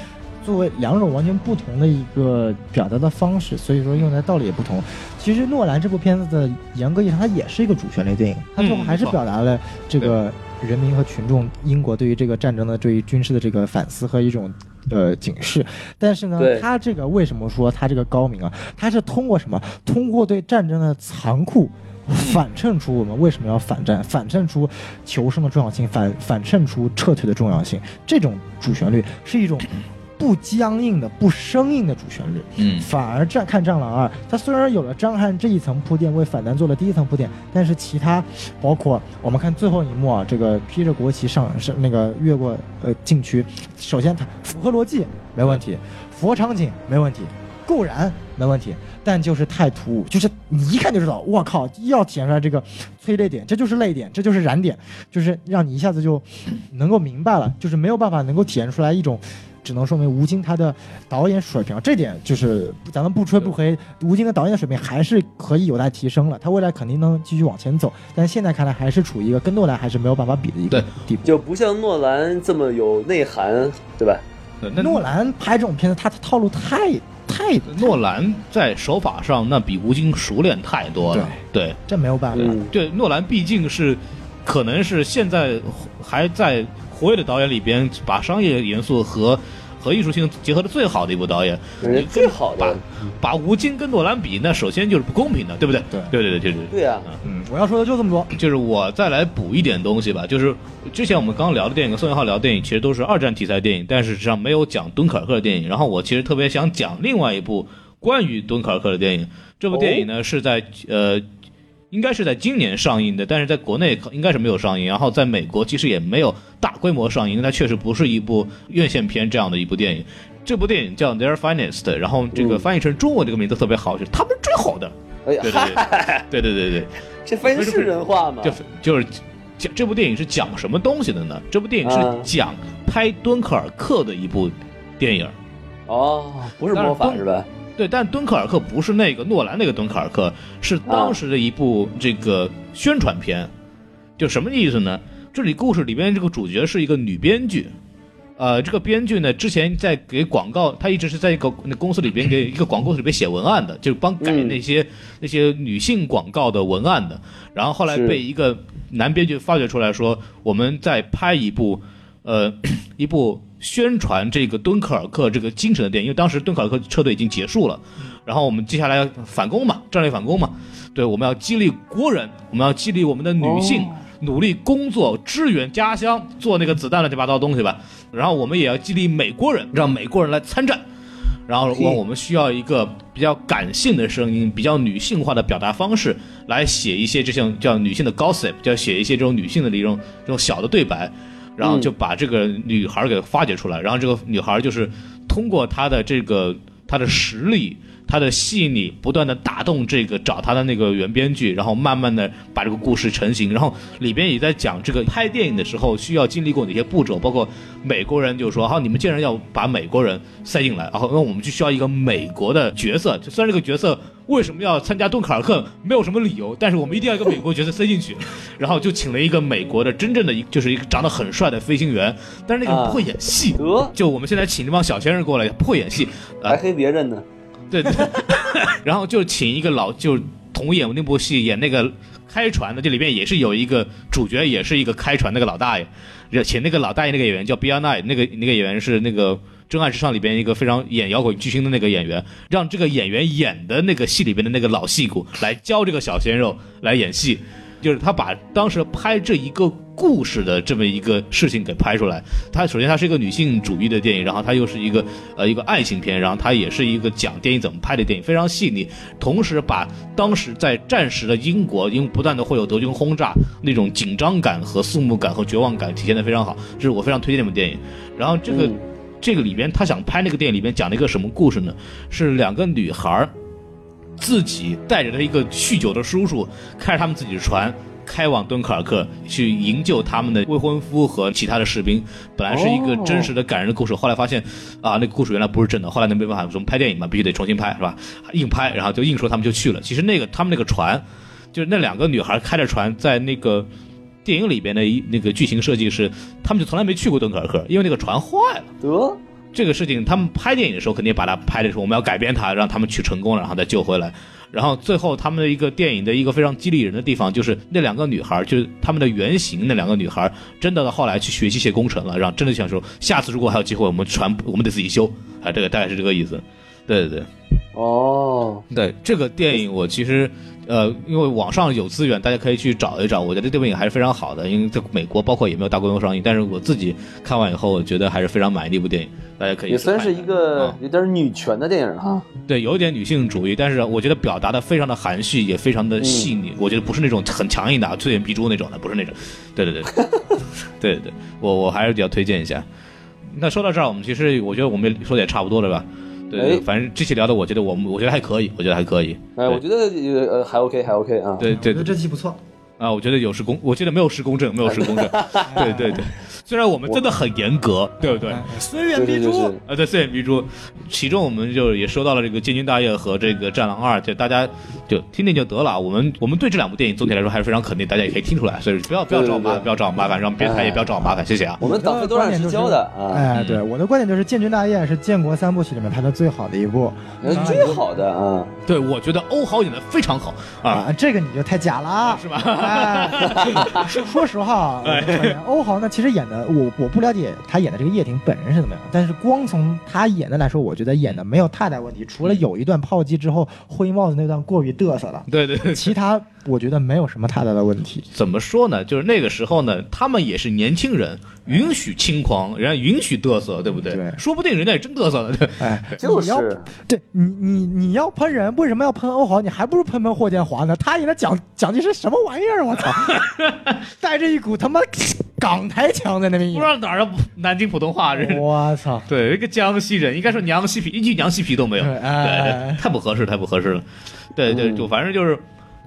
作为两种完全不同的一个表达的方式，所以说用的道理也不同。其实诺兰这部片子的严格意义上，它也是一个主旋律电影，它最后还是表达了这个人民和群众英国对于这个战争的对于军事的这个反思和一种呃警示。但是呢对，他这个为什么说他这个高明啊？他是通过什么？通过对战争的残酷。反衬出我们为什么要反战，反衬出求生的重要性，反反衬出撤退的重要性。这种主旋律是一种不僵硬的、不生硬的主旋律。嗯反而战看《战狼二》，它虽然有了张翰这一层铺垫，为反弹做了第一层铺垫，但是其他包括我们看最后一幕啊，这个披着国旗上是那个越过呃禁区，首先它符合逻辑没问题，符合场景没问题，固然没问题，但就是太突兀，就是你一看就知道，我靠，要体现出来这个催泪点，这就是泪点，这就是燃点，就是让你一下子就能够明白了，就是没有办法能够体现出来一种。只能说明吴京他的导演水平，这点就是咱们不吹不黑，吴京的导演水平还是可以有待提升了，他未来肯定能继续往前走，但现在看来还是处于一个跟诺兰还是没有办法比的一个地步。就不像诺兰这么有内涵，对吧？诺兰拍这种片子，他的套路太太诺兰在手法上那比吴京熟练太多了。对这没有办法。嗯，对，诺兰毕竟是可能是现在还在活跃的导演里边，把商业元素和和艺术性结合的最好的一部导演。人最好把的，把吴京跟诺兰比，那首先就是不公平的，对不对？对对对对对对。对啊，嗯，我要说的就这么多。就是我再来补一点东西吧，就是之前我们刚聊的电影跟宋元浩聊的电影，其实都是二战题材电影，但是实际上没有讲敦刻尔克的电影。然后我其实特别想讲另外一部关于敦刻尔克的电影，这部电影呢、是在呃。应该是在今年上映的，但是在国内应该是没有上映，然后在美国其实也没有大规模上映，因为它确实不是一部院线片这样的一部电影。这部电影叫《Their Finest》，然后这个嗯翻译成中文这个名字特别好，就是他们最好的。哎呀，对对对，对 对。这翻译是人话吗？就就是讲这部电影是讲什么东西的呢？这部电影是啊讲拍敦刻尔克的一部电影。哦，不是魔法是吧？对，但敦刻尔克不是那个诺兰那个敦刻尔克，是当时的一部这个宣传片。就什么意思呢？这里故事里边这个主角是一个女编剧，呃，这个编剧呢之前在给广告，她一直是在一个那公司里边给一个广告里边写文案的，就是帮改嗯那些、那些女性广告的文案的。然后后来被一个男编剧发掘出来说，我们在拍一部呃 一部宣传这个敦刻尔克这个精神的电影，因为当时敦刻尔克车队已经结束了，然后我们接下来要反攻嘛，战略反攻嘛，对，我们要激励国人，我们要激励我们的女性。哦努力工作，支援家乡，做那个子弹乱七八糟东西吧。然后我们也要激励美国人，让美国人来参战。然后我们需要一个比较感性的声音，比较女性化的表达方式，来写一些这种叫女性的 gossip，叫写一些这种女性的这种这种小的对白，然后就把这个女孩给发掘出来。然后这个女孩就是通过她的这个她的实力。她的细腻，不断的打动这个找他的那个原编剧，然后慢慢的把这个故事成型。然后里边也在讲这个拍电影的时候需要经历过哪些步骤，包括美国人就说：“好，你们既然要把美国人塞进来，然后那我们就需要一个美国的角色。就虽然这个角色为什么要参加敦刻尔克，没有什么理由，但是我们一定要一个美国角色塞进去。然后就请了一个美国的真正的一就是一个长得很帅的飞行员，但是那个人不会演戏。得就我们现在请这帮小鲜肉过来，不会演戏，啊还黑别人呢。对对，然后就请一个老就同演那部戏演那个开船的，这里边也是有一个主角，也是一个开船那个老大爷，请那个老大爷那个演员叫 Bill Nye，那个那个演员是那个《真爱至上》里边一个非常演摇滚巨星的那个演员，让这个演员演的那个戏里边的那个老戏骨来教这个小鲜肉来演戏。就是他把当时拍这一个故事的这么一个事情给拍出来。他首先他是一个女性主义的电影，然后他又是一个呃一个爱情片，然后他也是一个讲电影怎么拍的电影，非常细腻。同时把当时在战时的英国，因为不断的会有德军轰炸，那种紧张感和肃穆感和绝望感体现的非常好，这是我非常推荐这部电影。然后这个、这个里边他想拍那个电影里边讲了一个什么故事呢？是两个女孩儿自己带着他一个酗酒的叔叔，开着他们自己的船。开往敦刻尔克去营救他们的未婚夫和其他的士兵，本来是一个真实的感人的故事，后来发现啊，那个故事原来不是真的。后来那没办法，怎么拍电影嘛，必须得重新拍，是吧？硬拍，然后就硬说他们就去了。其实那个他们那个船，就是那两个女孩开着船，在那个电影里边的一那个剧情设计是，他们就从来没去过敦刻尔克，因为那个船坏了。得这个事情，他们拍电影的时候肯定把它拍的时候，我们要改编它，让他们去成功，然后再救回来。然后最后他们的一个电影的一个非常激励人的地方，就是那两个女孩，就是他们的原型那两个女孩，真的后来去学机械工程了，然后真的想说，下次如果还有机会，我们全我们得自己修，啊，这个大概是这个意思。对对对。哦，对这个电影，我其实，呃，因为网上有资源，大家可以去找一找。我觉得这部电影还是非常好的，因为在美国包括也没有大规模上映，但是我自己看完以后，我觉得还是非常满意的一部电影。大家可以也算是一个嗯有点女权的电影哈。对，有一点女性主义，但是我觉得表达的非常的含蓄，也非常的细腻。我觉得不是那种很强硬的啊，催眼必珠那种的，不是那种。对对对，对 对对，我我还是比较推荐一下。那说到这儿，我们其实我觉得我们也说的也差不多了吧？对对，哎反正这期聊的，我觉得我们我觉得还可以，我觉得还可以。哎，我觉得呃呃还 OK 还 OK 啊。对对对这期不错。啊，我觉得有失公，我觉得没有失公正，没有失公正。对 对对，虽然我们真的很严格，对不对？哎虽远必诛。啊，对，虽远必诛，其中我们就也说到了这个《建军大业》和这个《战狼二》，就大家就听听就得了。我们我们对这两部电影总体来说还是非常肯定，大家也可以听出来，所以不要不要找我麻烦，不要找我麻烦，让别的台也不要找我麻烦，谢谢啊。我们党费都让人交的啊，哎，对，我的观点就是《建军大业》是建国三部曲里面拍的最好的一部呃最好的啊。对，我觉得欧豪演的非常好啊，啊，这个你就太假了啊，是吧？哎，说 说实话 欧豪呢，其实演的我我不了解他演的这个叶挺本人是怎么样，但是光从他演的来说，我觉得演的没有太大问题，除了有一段炮击之后灰帽子那段过于嘚瑟了，对对对，其他我觉得没有什么太大的问题。怎么说呢？就是那个时候呢，他们也是年轻人，允许轻狂，人家允许嘚瑟，对不对？对说不定人家也真嘚瑟了。对哎，就是你要对你你你要喷人，为什么要喷欧豪？你还不如喷喷霍建华呢。他演的蒋蒋介石什么玩意儿？我操，带着一股他妈港台腔在那边不知。道哪儿的南京普通话，这是。我操！对，一个江西人，应该说娘西皮，一句娘西皮都没有，对对哎对，太不合适，太不合适了。对对，就反正就是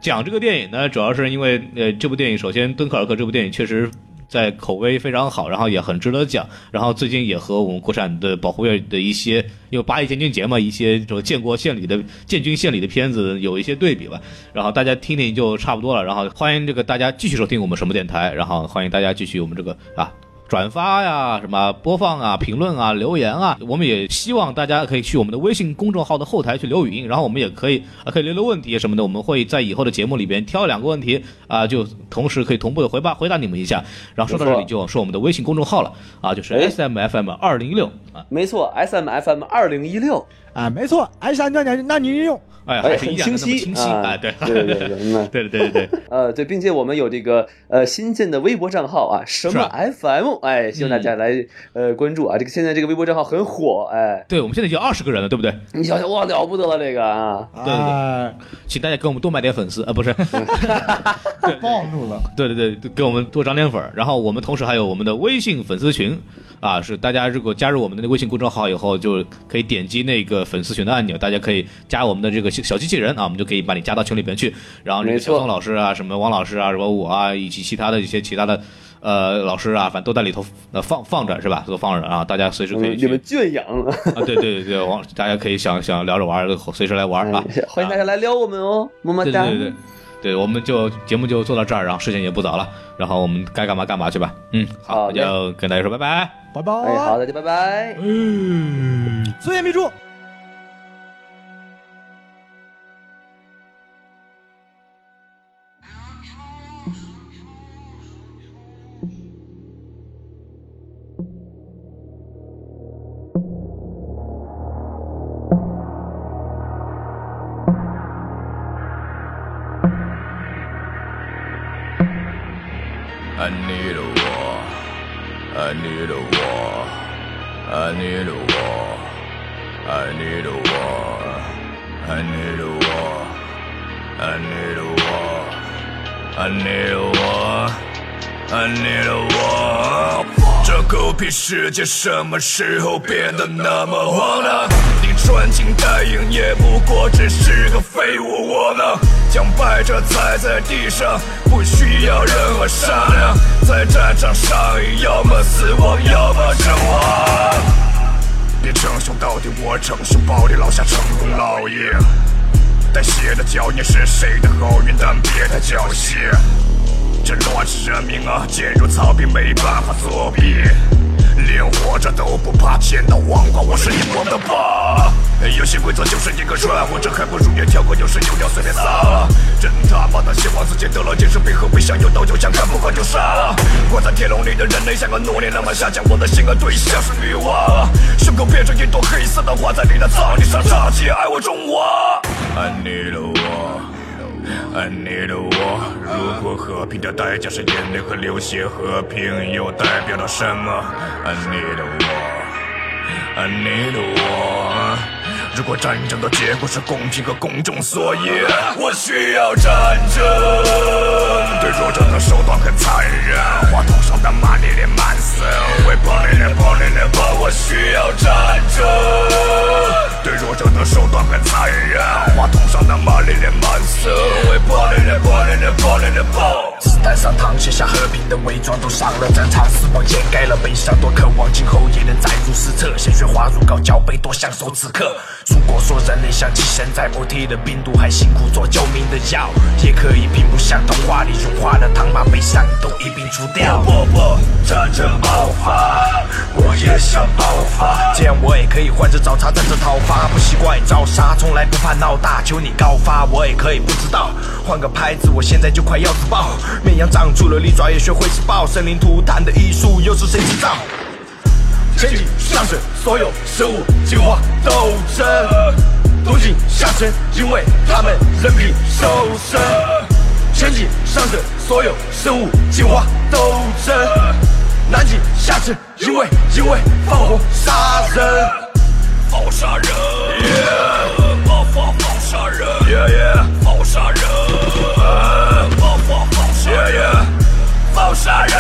讲这个电影呢，主要是因为呃，这部电影首先《敦刻尔克》这部电影确实。在口碑非常好，然后也很值得讲，然后最近也和我们国产的保护院的一些，因为八一建军节嘛，一些这个建国献礼的建军献礼的片子有一些对比吧，然后大家听听就差不多了，然后欢迎这个大家继续收听我们什么电台，然后欢迎大家继续我们这个啊转发呀、什么播放啊、评论啊、留言啊，我们也希望大家可以去我们的微信公众号的后台去留语。音，然后我们也可以啊可以留留问题什么的，我们会在以后的节目里边挑两个问题啊，就同时可以同步的回吧回答你们一下。然后说到这里就说我们的微信公众号了啊，就是哎 S M F M 二零一六。啊，没错，S M F M 二零一六，啊，没错，哎，想那你那你用哎，哎，还是很清晰清晰啊，对对对对对，嗯对对对对对，呃，对，并且我们有这个呃新建的微博账号啊，什么 FM，哎，希望大家来、呃关注啊。这个现在这个微博账号很火，哎，对我们现在已经二十个人了，对不对？你想想哇，了不得了这个啊！对对对哎请大家给我们多买点粉丝啊，不是。暴露了。对对对，给我们多涨点粉儿。然后我们同时还有我们的微信粉丝群，啊，是大家如果加入我们的那微信公众号以后，就可以点击那个粉丝群的按钮，大家可以加我们的这个小小机器人啊，我们就可以把你加到群里边去。然后这个小宋老师啊，什么王老师啊，什么我啊，以及其他的一些其他的呃老师啊，反正都在里头呃放放着是吧？都放着啊，大家随时可以嗯你们圈养，啊，对对对对，王大家可以想想聊着玩儿，随时来玩儿啊哎。欢迎大家来撩我们哦，么么哒。对对对对，我们就节目就做到这儿，然后时间也不早了，然后我们该干嘛干嘛去吧。嗯，好，就跟大家说拜拜。拜拜。哎，好，大家拜拜。嗯，虽远必诛。世界什么时候变得那么荒唐？你穿金戴银也不过只是个废物窝囊，将败者踩在地上，不需要任何商量，在战场上要么死亡，要么阵亡。别称兄道弟，我称兄宝弟，老下成功老爷。带血的脚印是谁的好运，但别太侥幸。这乱世人民啊，坚如草皮，没办法作弊。连活着都不怕，见到王冠我是你们的爸。游戏规则就是一个软，或者还不如连跳过就是有料随便撒。真他妈的希望自己得了精神病和被想有刀就想看不惯就杀。关在铁笼里的人类像个奴隶那么下降，我的性爱对象是女王，胸口别着一朵黑色的花，在你的草地上插起爱我中华。I need a war。I need a war。如果和平的代价是眼泪和流血，和平又代表了什么？I need a war。I need a war。如果战争的结果是公平和公正，所以我需要战争。对弱者的手段很残忍，话筒上的玛丽莲曼森，为暴力人暴力人暴，我需要战争。对弱者的手段很残忍，话筒上的玛丽莲曼森，为暴力人暴力人暴力人暴。子弹上膛写下和平的伪装，都上了战场，死亡掩盖了悲伤，多渴望今后也能载入史册，鲜血滑入高脚杯，多享受此刻。如果说人类像寄生在母体的病毒，还辛苦做救命的药，也可以并不像童话里融化的糖，把悲伤都一并除掉。不不，战争爆发，我也想爆发，这样我也可以换着找茬，站着讨伐，不习惯招杀，从来不怕闹大，求你告发，我也可以不知道，换个拍子，我现在就快要自爆。绵羊长出了利爪，也学会自爆，生灵涂炭的艺术又是谁制造？前进上升，所有生物进化斗争，东进下沉，因为他们人品受身。前进上升，所有生物进化斗争，南进下沉，因为因为放火杀人，放杀人放杀人杀人，杀人，放杀人，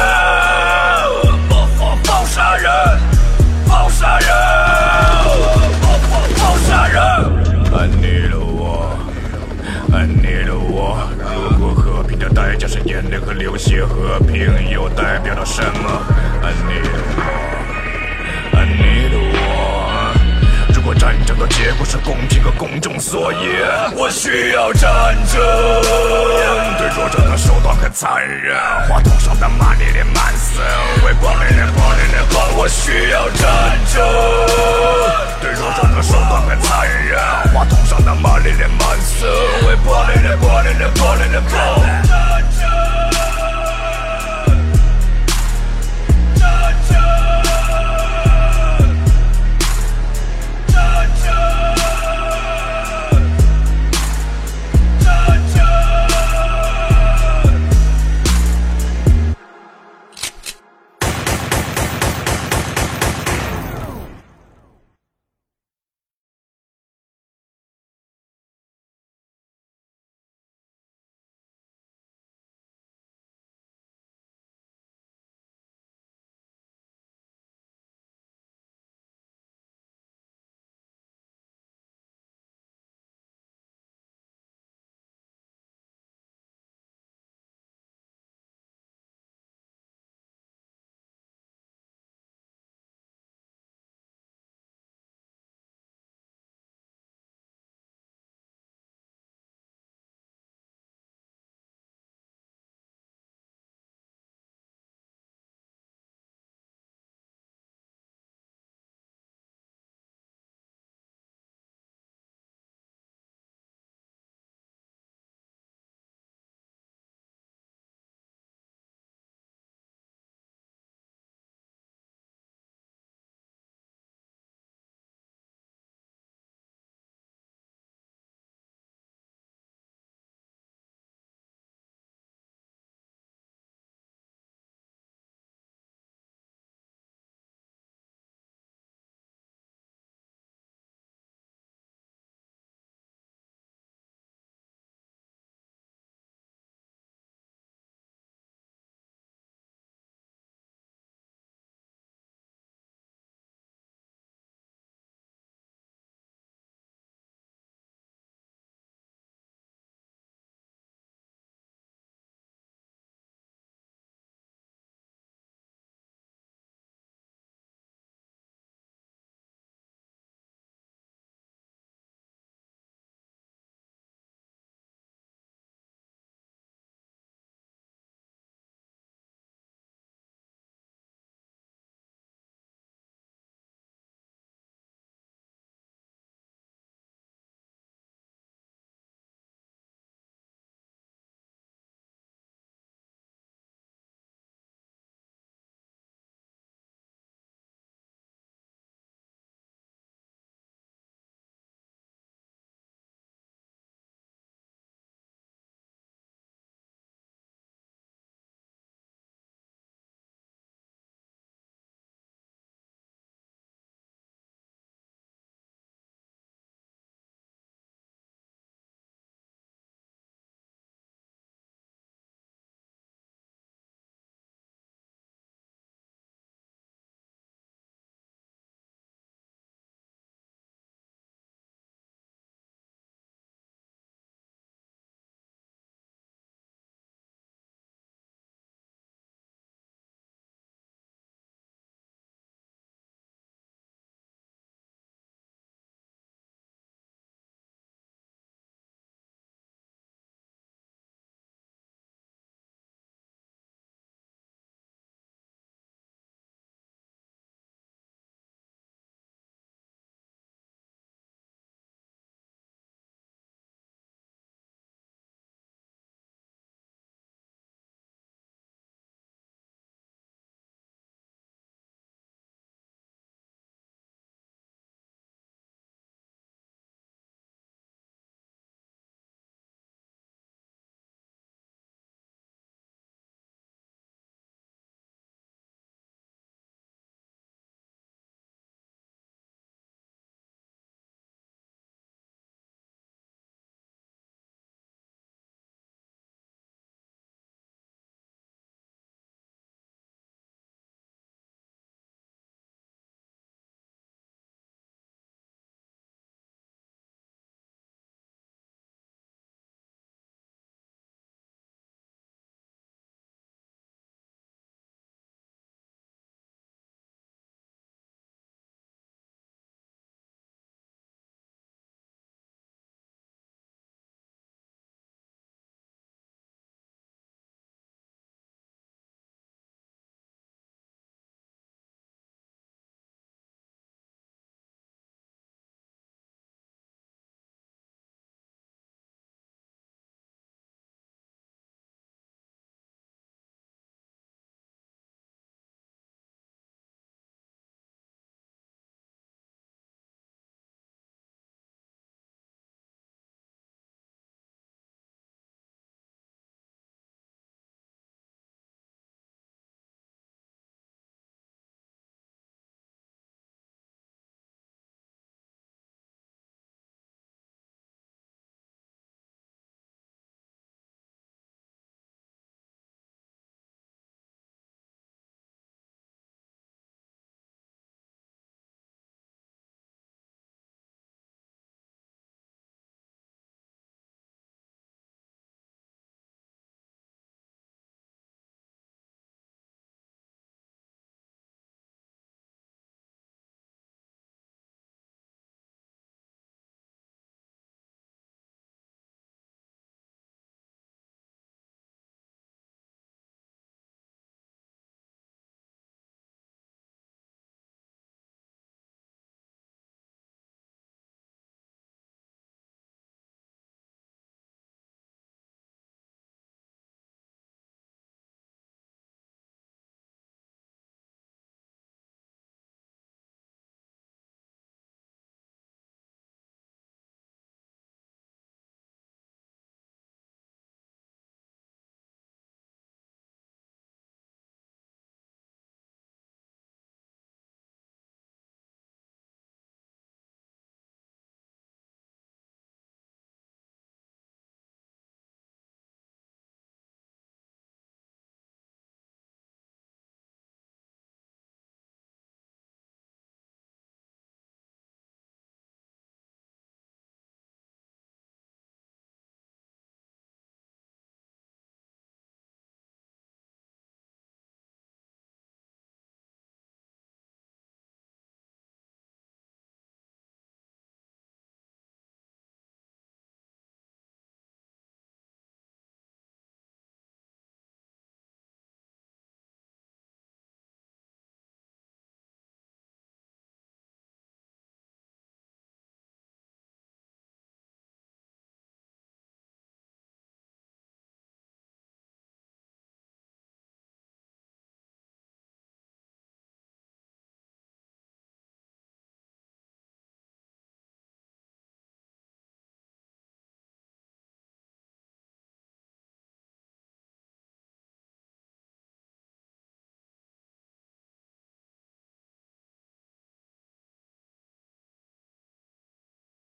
I need a war, I need a war。如果和平的代价是眼泪和流血，和平又代表了什么？I need a war, I need。我战争。的结果是公平和公正所以我需要战争。对弱者的手段很残忍话筒上的 money 为满色 we 力的暴我需要战争对弱者的手段很残忍话筒上的 money 为满色 we 力的暴